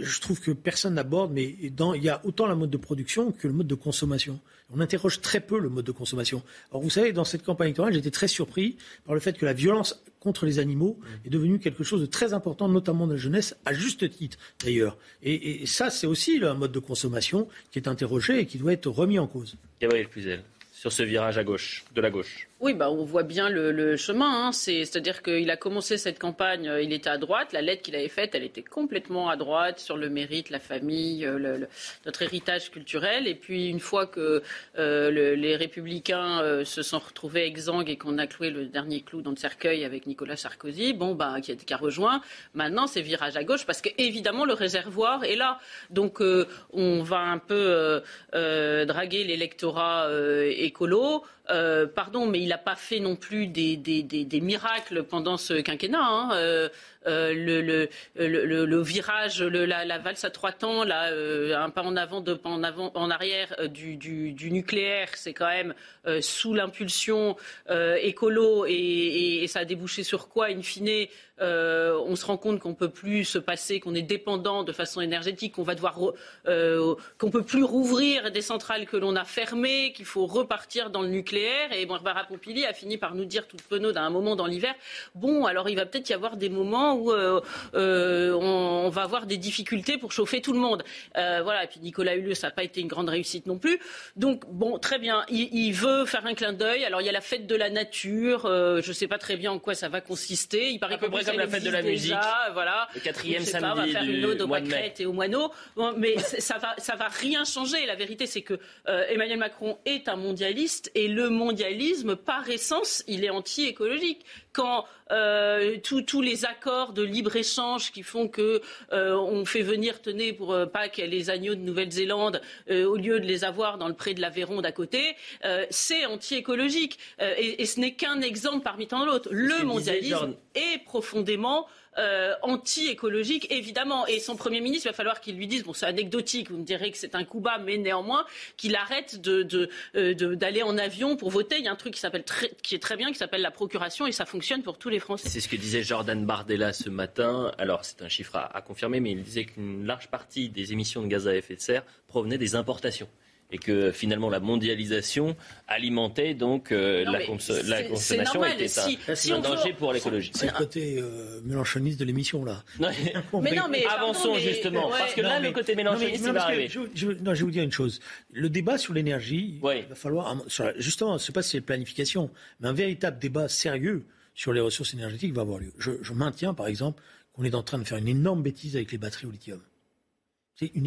Speaker 2: je trouve que personne n'aborde, mais dans, il y a autant la mode de production que le mode de consommation. On interroge très peu le mode de consommation. Alors vous savez, dans cette campagne électorale, j'étais très surpris par le fait que la violence contre les animaux est devenue quelque chose de très important, notamment de la jeunesse, à juste titre d'ailleurs. Et, et ça, c'est aussi un mode de consommation qui est interrogé et qui doit être remis en cause.
Speaker 1: Gabriel Cluzel, sur ce virage à gauche, de la gauche.
Speaker 4: Oui, bah, on voit bien le, chemin. hein. C'est, c'est-à-dire qu'il a commencé cette campagne, euh, il était à droite. La lettre qu'il avait faite, elle était complètement à droite sur le mérite, la famille, euh, notre héritage culturel. Et puis, une fois que euh, le- les républicains se sont retrouvés exsangues et qu'on a cloué le dernier clou dans le cercueil avec Nicolas Sarkozy, bon, bah, qui a, rejoint, maintenant c'est virage à gauche parce que évidemment le réservoir est là. Donc, on va un peu draguer l'électorat écolo. Euh, pardon, mais il n'a pas fait non plus des, miracles pendant ce quinquennat. hein. Euh, le, virage, la, valse à trois temps, euh, un pas en avant, deux pas en arrière euh, du, nucléaire, c'est quand même sous l'impulsion écolo et, ça a débouché sur quoi, in fine on se rend compte qu'on peut plus se passer, qu'on est dépendant de façon énergétique, qu'on va devoir, peut plus rouvrir des centrales que l'on a fermées, qu'il faut repartir dans le nucléaire. Et Barbara Pompili a fini par nous dire toute penaude à un moment dans l'hiver. Bon, alors il va peut-être y avoir des moments où euh, euh, on, va avoir des difficultés pour chauffer tout le monde. Euh, voilà. Et puis Nicolas Hulot, ça n'a pas été une grande réussite non plus. Donc bon, très bien. Il, il veut faire un clin d'œil. Alors il y a la fête de la nature. je ne sais pas très bien en quoi ça va consister. Il paraît
Speaker 1: À peu près comme la fête de la musique.
Speaker 4: déjà, voilà.
Speaker 1: Le quatrième
Speaker 4: sais pas,
Speaker 1: samedi
Speaker 4: on va faire une ode aux
Speaker 1: mois de mai.
Speaker 4: pâquerettes et aux moineaux. Bon, mais ça va, ça va rien changer. La vérité, c'est que euh, Emmanuel Macron est un mondialiste et le mondialisme, par essence, il est anti-écologique. Quand euh, tous les accords de libre-échange qui font que euh, on fait venir, tenez, pour euh, ait les agneaux de Nouvelle-Zélande, au lieu de les avoir dans le pré de l'Aveyron d'à côté, c'est anti-écologique. Et, et, ce n'est qu'un exemple parmi tant d'autres. Le mondialisme est profondément euh, anti-écologique, évidemment. Et son Premier ministre, il va falloir qu'il lui dise, bon, c'est anecdotique, vous me direz que c'est un coup bas, mais néanmoins, qu'il arrête d'aller de, en avion pour voter. Il y a un truc qui, qui est très bien, qui s'appelle la procuration, et ça fonctionne pour tous les Français.
Speaker 1: C'est ce que disait Jordan Bardella ce matin. Alors, c'est un chiffre à confirmer, mais il disait qu'une large partie des émissions de gaz à effet de serre provenaient des importations et que finalement la mondialisation alimentait donc euh, la, consommation était un, danger pour l'écologie.
Speaker 2: C'est le côté euh, mélanchoniste de l'émission là. <laughs>
Speaker 4: mais non, mais
Speaker 1: avançons justement parce que là le côté mélanchoniste va arriver.
Speaker 2: Je, je, non, je vais vous dire une chose. Le débat sur l'énergie, il va falloir justement, je ne sais pas si c'est planification, mais un véritable débat sérieux sur les ressources énergétiques va avoir lieu. Je, je maintiens par exemple qu'on est en train de faire une énorme bêtise avec les batteries au lithium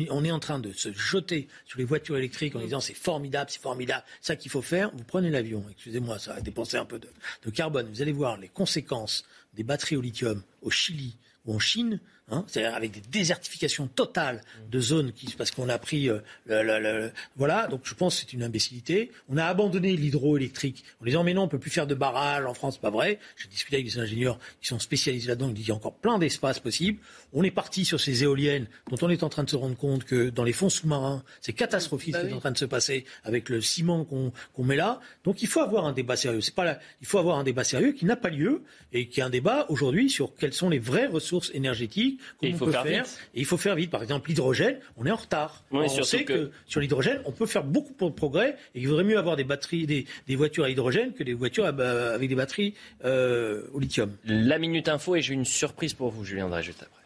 Speaker 2: on est en train de se jeter sur les voitures électriques en disant c'est formidable, c'est formidable, ça qu'il faut faire. Vous prenez l'avion, excusez-moi, ça va dépenser un peu de carbone. Vous allez voir les conséquences des batteries au lithium au Chili ou en Chine Hein, c'est-à-dire avec des désertifications totales de zones qui, parce qu'on a pris, euh, voilà. Donc je pense que c'est une imbécilité. On a abandonné l'hydroélectrique en disant mais non, on peut plus faire de barrage en France, pas vrai. J'ai discuté avec des ingénieurs qui sont spécialisés là-dedans, ils disent qu'il y a encore plein d'espaces possibles. On est parti sur ces éoliennes dont on est en train de se rendre compte que dans les fonds sous-marins, c'est catastrophique bah ce qui est en train de se passer avec le ciment qu'on met là. Donc il faut avoir un débat sérieux. C'est pas là, il faut avoir un débat sérieux qui n'a pas lieu et qui est un débat aujourd'hui sur quelles sont les vraies ressources énergétiques
Speaker 1: il faut faire, vite.
Speaker 2: Et il faut faire vite. Par exemple, l'hydrogène, on est en retard. on sait que... sur l'hydrogène, on peut faire beaucoup de progrès et il vaudrait mieux avoir des batteries, des, voitures à hydrogène que des voitures avec des batteries euh, au lithium.
Speaker 1: La minute info et j'ai une surprise pour vous, Julien Drey, juste après.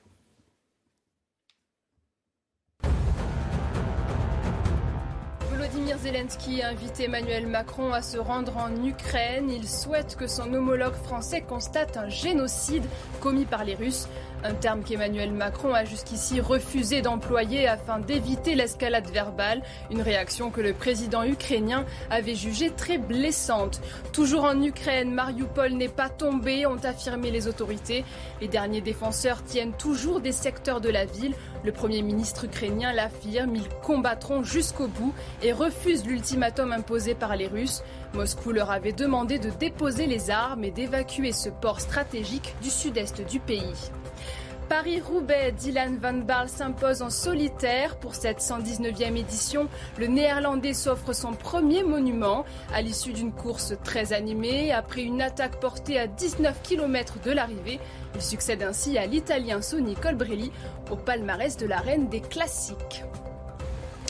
Speaker 3: Zelensky invite Emmanuel Macron à se rendre en Ukraine. Il souhaite que son homologue français constate un génocide commis par les Russes. Un terme qu'Emmanuel Macron a jusqu'ici refusé d'employer afin d'éviter l'escalade verbale, une réaction que le président ukrainien avait jugée très blessante. Toujours en Ukraine, Mariupol n'est pas tombé, ont affirmé les autorités. Les derniers défenseurs tiennent toujours des secteurs de la ville. Le Premier ministre ukrainien l'affirme, ils combattront jusqu'au bout et refusent l'ultimatum imposé par les Russes. Moscou leur avait demandé de déposer les armes et d'évacuer ce port stratégique du sud-est du pays. Paris-Roubaix, Dylan Van Baarle s'impose en solitaire pour cette 119e édition. Le néerlandais s'offre son premier monument à l'issue d'une course très animée. Après une attaque portée à 19 km de l'arrivée, il succède ainsi à l'italien Sonny Colbrelli au palmarès de la reine des classiques.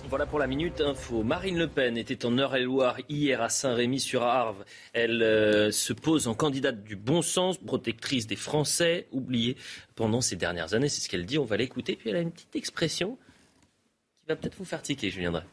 Speaker 1: Voilà pour la minute info. Marine Le Pen était en Eure-et-Loire hier à Saint-Rémy-sur-Arve. Elle euh, se pose en candidate du bon sens, protectrice des Français, oubliés pendant ces dernières années. C'est ce qu'elle dit. On va l'écouter. Puis elle a une petite expression qui va peut-être vous faire tiquer, Julien Drey.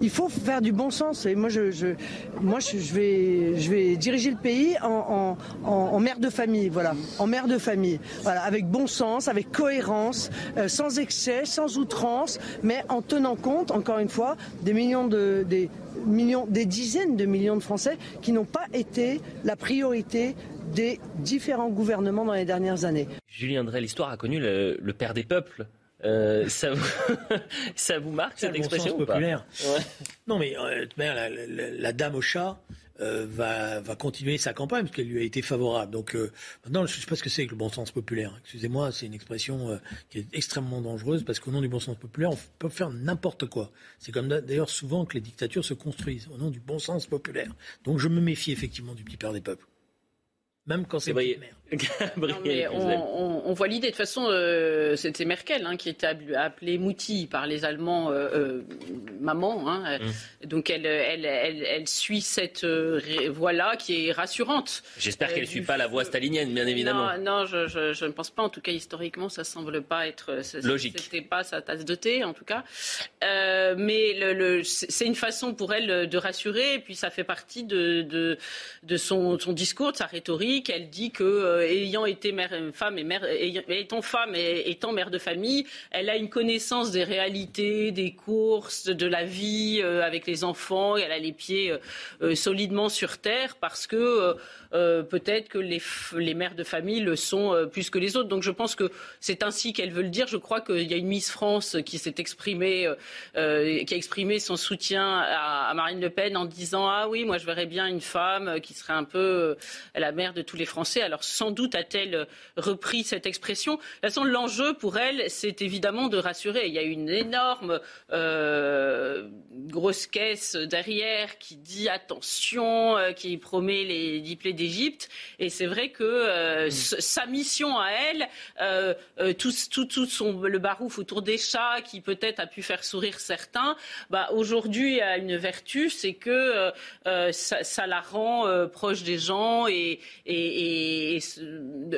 Speaker 10: Il faut faire du bon sens. Et moi, je, moi, je, vais, je vais diriger le pays en, mère de famille, voilà, en mère de famille, voilà, avec bon sens, avec cohérence, euh, sans excès, sans outrance, mais en tenant compte, encore une fois, des millions de, des millions, des dizaines de millions de Français qui n'ont pas été la priorité des différents gouvernements dans les dernières années.
Speaker 1: Julien Drey, l'histoire a connu le père des peuples. Euh, ça, vous, <laughs> ça vous marque cette expression
Speaker 2: populaire Non, mais euh, la, dame au chat euh, va, va, continuer sa campagne parce qu'elle lui a été favorable. Donc maintenant, je ne sais pas ce que c'est que le bon sens populaire. Excusez-moi, c'est une expression qui est extrêmement dangereuse parce qu'au nom du bon sens populaire, on peut faire n'importe quoi. C'est comme d'ailleurs souvent que les dictatures se construisent au nom du bon sens populaire. Donc je me méfie effectivement du petit père des peuples même quand c'est
Speaker 4: mère. On, voit l'idée. De toute façon, euh, c'était Merkel hein, qui était appelée Mouti par les Allemands euh, euh, maman. Hein. Mm. Donc elle, elle, elle, suit cette voie-là qui est rassurante.
Speaker 1: J'espère qu'elle ne suit pas la voie stalinienne, bien évidemment.
Speaker 4: Non, je, je, ne pense pas. En tout cas, historiquement, ça semble pas être
Speaker 1: logique.
Speaker 4: C'était pas sa tasse de thé, en tout cas. mais le, c'est une façon pour elle de rassurer. Et puis ça fait partie de, de, de son, son discours, de sa rhétorique. Elle dit que ayant été mère, femme et mère, étant femme et étant mère de famille, elle a une connaissance des réalités, des courses, de la vie avec les enfants. Elle a les pieds solidement sur terre parce que euh, peut-être que les, mères de famille le sont euh, plus que les autres. Donc je pense que c'est ainsi qu'elle veut le dire. Je crois qu'il y a une Miss France qui s'est exprimée, euh, qui a exprimé son soutien à, Marine Le Pen en disant ah oui, moi je verrais bien une femme qui serait un peu la mère de tous les Français. Alors sans doute a-t-elle repris cette expression. De toute façon, l'enjeu pour elle, c'est évidemment de rassurer. Il y a une énorme grosse caisse derrière qui dit attention, qui promet les diplômes d'Égypte. Et c'est vrai que euh, mm. sa mission à elle, euh, euh, tout, tout, tout son, le barouf autour des chats, qui peut-être a pu faire sourire certains, bah, aujourd'hui a une vertu, c'est que ça, ça, la rend proche des gens et, et, et,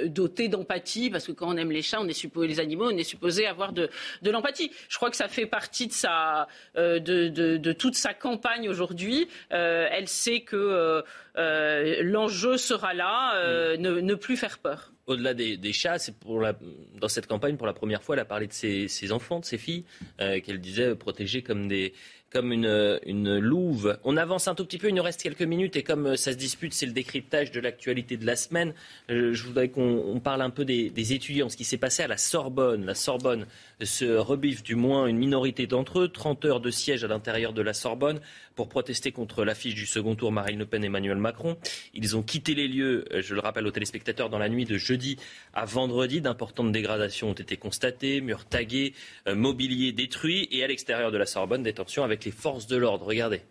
Speaker 4: dotée d'empathie, parce que quand on aime les chats, on est supposé, les animaux, on est supposé avoir de, de l'empathie. Je crois que ça fait partie de, sa, de, de, de toute sa campagne aujourd'hui. elle sait que euh, l'enjeu sera là, euh, ne, plus faire peur.
Speaker 1: Au-delà des, chats, c'est pour la, dans cette campagne, pour la première fois, elle a parlé de ses, enfants, de ses filles, euh, qu'elle disait protéger comme des, comme une, louve. On avance un tout petit peu, il nous reste quelques minutes et comme ça se dispute, c'est le décryptage de l'actualité de la semaine. je voudrais qu'on parle un peu des, des, étudiants, ce qui s'est passé à la Sorbonne. La Sorbonne se rebiffe du moins une minorité d'entre eux, 30 heures de siège à l'intérieur de la Sorbonne pour protester contre l'affiche du second tour Marine Le Pen et Emmanuel Macron. Ils ont quitté les lieux, euh, je le rappelle aux téléspectateurs, dans la nuit de jeudi à vendredi. D'importantes dégradations ont été constatées, murs tagués, euh, mobilier détruit et à l'extérieur de la Sorbonne, des tensions avec les forces de l'ordre. Regardez.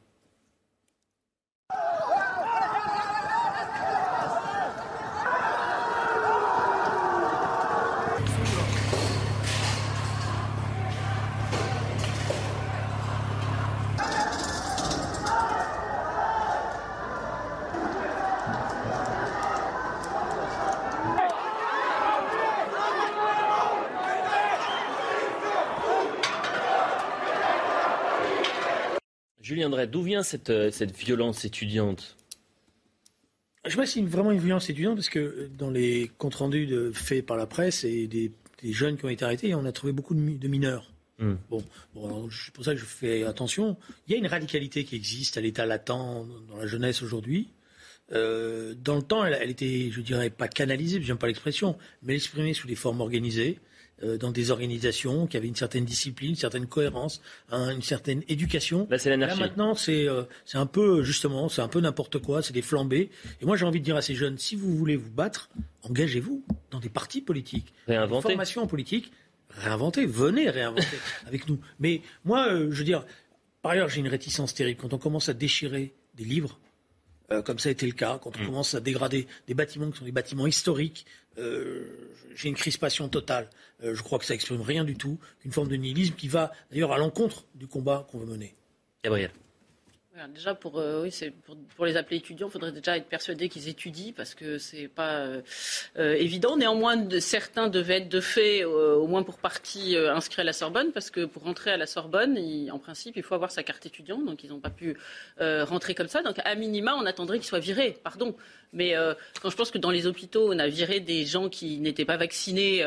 Speaker 1: D'où vient cette, euh, cette violence étudiante?
Speaker 2: Je ne sais pas si c'est vraiment une violence étudiante, parce que dans les comptes rendus de, faits par la presse et des, jeunes qui ont été arrêtés, on a trouvé beaucoup de, mineurs. Hmm. Bon, bon c'est pour ça que je fais attention. Il y a une radicalité qui existe à l'état latent dans la jeunesse aujourd'hui. Euh, dans le temps, elle, elle, était, je dirais, pas canalisée, j'aime pas l'expression, mais exprimée sous des formes organisées. Euh, dans des organisations qui avaient une certaine discipline, une certaine cohérence, une certaine éducation.
Speaker 1: Là, c'est Là,
Speaker 2: maintenant, c'est euh, c'est un peu, justement, c'est un peu n'importe quoi, c'est des flambées. Et moi, j'ai envie de dire à ces jeunes, si vous voulez vous battre, engagez-vous dans des partis politiques,
Speaker 1: Réinventer.
Speaker 2: des formations politiques, réinventez, venez réinventer <laughs> avec nous. Mais moi, euh, je veux dire, par ailleurs, j'ai une réticence terrible. Quand on commence à déchirer des livres, comme ça a été le cas, quand on mm. commence à dégrader des bâtiments qui sont des bâtiments historiques, euh, j'ai une crispation totale. Euh, je crois que ça exprime rien du tout, qu'une forme de nihilisme qui va d'ailleurs à l'encontre du combat qu'on veut mener.
Speaker 1: Gabriel.
Speaker 4: Déjà, pour, euh, oui, pour, pour, les appeler étudiants, il faudrait déjà être persuadé qu'ils étudient parce que c'est pas euh, euh, évident. Néanmoins, certains devaient être de fait, au moins pour partie, inscrits à la Sorbonne parce que pour rentrer à la Sorbonne, en principe, il faut avoir sa carte étudiant. Donc, ils n'ont pas pu rentrer comme ça. Donc, à minima, on attendrait qu'ils soient virés. Pardon. Mais quand je pense que dans les hôpitaux, on a viré des gens qui n'étaient pas vaccinés,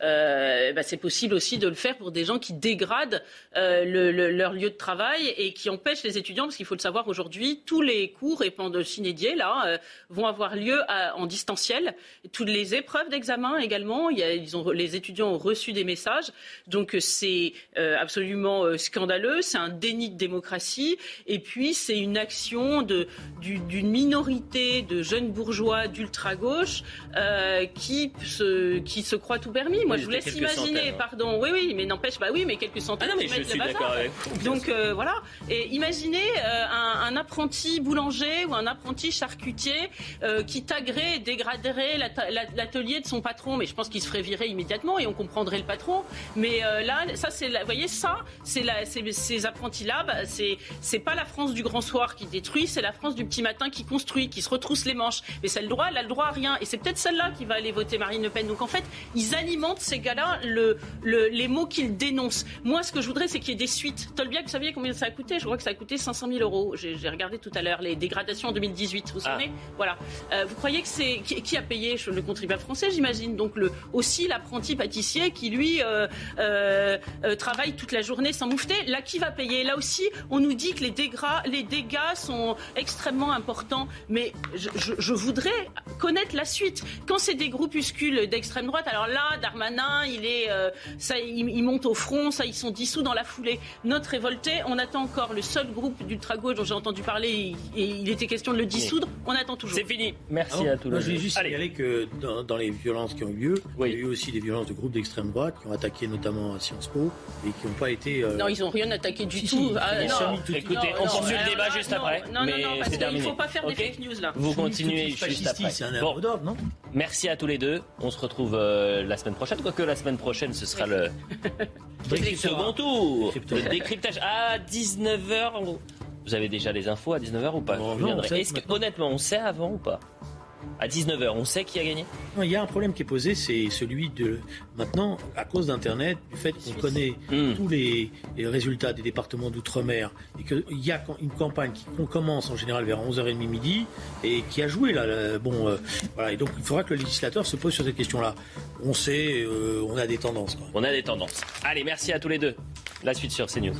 Speaker 4: bah, c'est possible aussi de le faire pour des gens qui dégradent le, leur lieu de travail et qui empêchent les étudiants parce qu'il il faut le savoir aujourd'hui, tous les cours et de cinédier là euh, vont avoir lieu en distanciel. Toutes les épreuves d'examen également, ils ont, les étudiants ont reçu des messages. Donc euh, c'est euh, absolument scandaleux, c'est un déni de démocratie. Et puis c'est une action d'une minorité de jeunes bourgeois d'ultra-gauche qui, se, qui se croient tout permis. Moi, je vous laisse imaginer, hein. pardon. Oui, oui, mais n'empêche, bah oui, mais quelques centaines.
Speaker 1: Ah non, mais je suis d'accord avec
Speaker 4: Donc voilà. Et imaginez euh, un, apprenti boulanger ou un apprenti charcutier euh, qui taguerait et dégraderait l'atelier de son patron. Mais je pense qu'il se ferait virer immédiatement et on comprendrait le patron. Mais euh, là, ça, c'est, vous voyez, ça, c'est ces apprentis-là, bah, c'est, c'est pas la France du grand soir qui détruit, c'est la France du petit matin qui construit, qui se retrousse les manches. Mais c'est le droit, elle a le droit à rien. Et c'est peut-être celle-là qui va aller voter Marine Le Pen. Donc en fait, ils alimentent ces gars-là le, les mots qu'ils dénoncent. Moi, ce que je voudrais, c'est qu'il y ait des suites. Tolbiac, vous saviez combien ça a coûté? Je crois que ça a coûté 500 000 euros. J'ai regardé tout à l'heure les dégradations en 2018. Vous vous souvenez? Voilà. Euh, vous croyez que c'est qui, qui a payé le contribuable français, j'imagine? Donc le, aussi l'apprenti pâtissier qui lui euh, euh, travaille toute la journée sans moufter. Là, qui va payer? Là aussi, on nous dit que les dégâts, les dégâts sont extrêmement importants. Mais je, je- je voudrais connaître la suite. Quand c'est des groupuscules d'extrême droite, alors là, Darmanin, il est, ça, il, il monte au front, ça, ils sont dissous dans la foulée. Notre révolté, on attend encore le seul groupe d'ultra-gauche dont j'ai entendu parler, et il était question de le dissoudre. On attend toujours.
Speaker 1: C'est fini. Merci
Speaker 2: Ah bon
Speaker 1: à tous
Speaker 2: Moi, je vais juste
Speaker 1: Allez.
Speaker 2: signaler que dans, dans les violences qui ont eu lieu, il y a eu aussi des violences de groupes d'extrême droite qui ont attaqué notamment à Sciences Po et qui n'ont pas été. euh,
Speaker 4: Non, ils n'ont rien attaqué du
Speaker 2: Si,
Speaker 4: tout.
Speaker 2: si,
Speaker 4: Ah, non.
Speaker 2: tout-
Speaker 1: Écoutez,
Speaker 4: Non,
Speaker 1: on poursuit le débat juste
Speaker 4: non,
Speaker 1: après.
Speaker 4: Non, non,
Speaker 1: mais
Speaker 4: non, parce qu'il ne faut pas faire
Speaker 1: Ok
Speaker 4: des fake news là.
Speaker 1: Vous continuez juste après.
Speaker 2: c'est un
Speaker 1: Bon.
Speaker 2: d'ordre, non
Speaker 1: Merci à tous les deux. On se retrouve euh, la semaine prochaine. Quoique la semaine prochaine, ce sera le, le second tour. Le décryptage à 19h. Vous avez déjà les infos à 19h ou pas Je
Speaker 2: non,
Speaker 1: viendrai.
Speaker 2: on sait
Speaker 1: Est-ce que, honnêtement, on sait avant ou pas À 19h, on sait qui a gagné
Speaker 2: Non, il y a un problème qui est posé, c'est celui de maintenant, à cause d'Internet, du fait qu'on connaît
Speaker 1: Hmm.
Speaker 2: tous les, les résultats des départements d'outre-mer et qu'il y a une campagne qui qu'on commence en général vers 11h30 midi et qui a joué là. là, bon, euh, voilà. Et donc il faudra que le législateur se pose sur cette question-là. On sait, euh, on a des tendances.
Speaker 1: On a des tendances. Allez, merci à tous les deux. La suite sur CNews.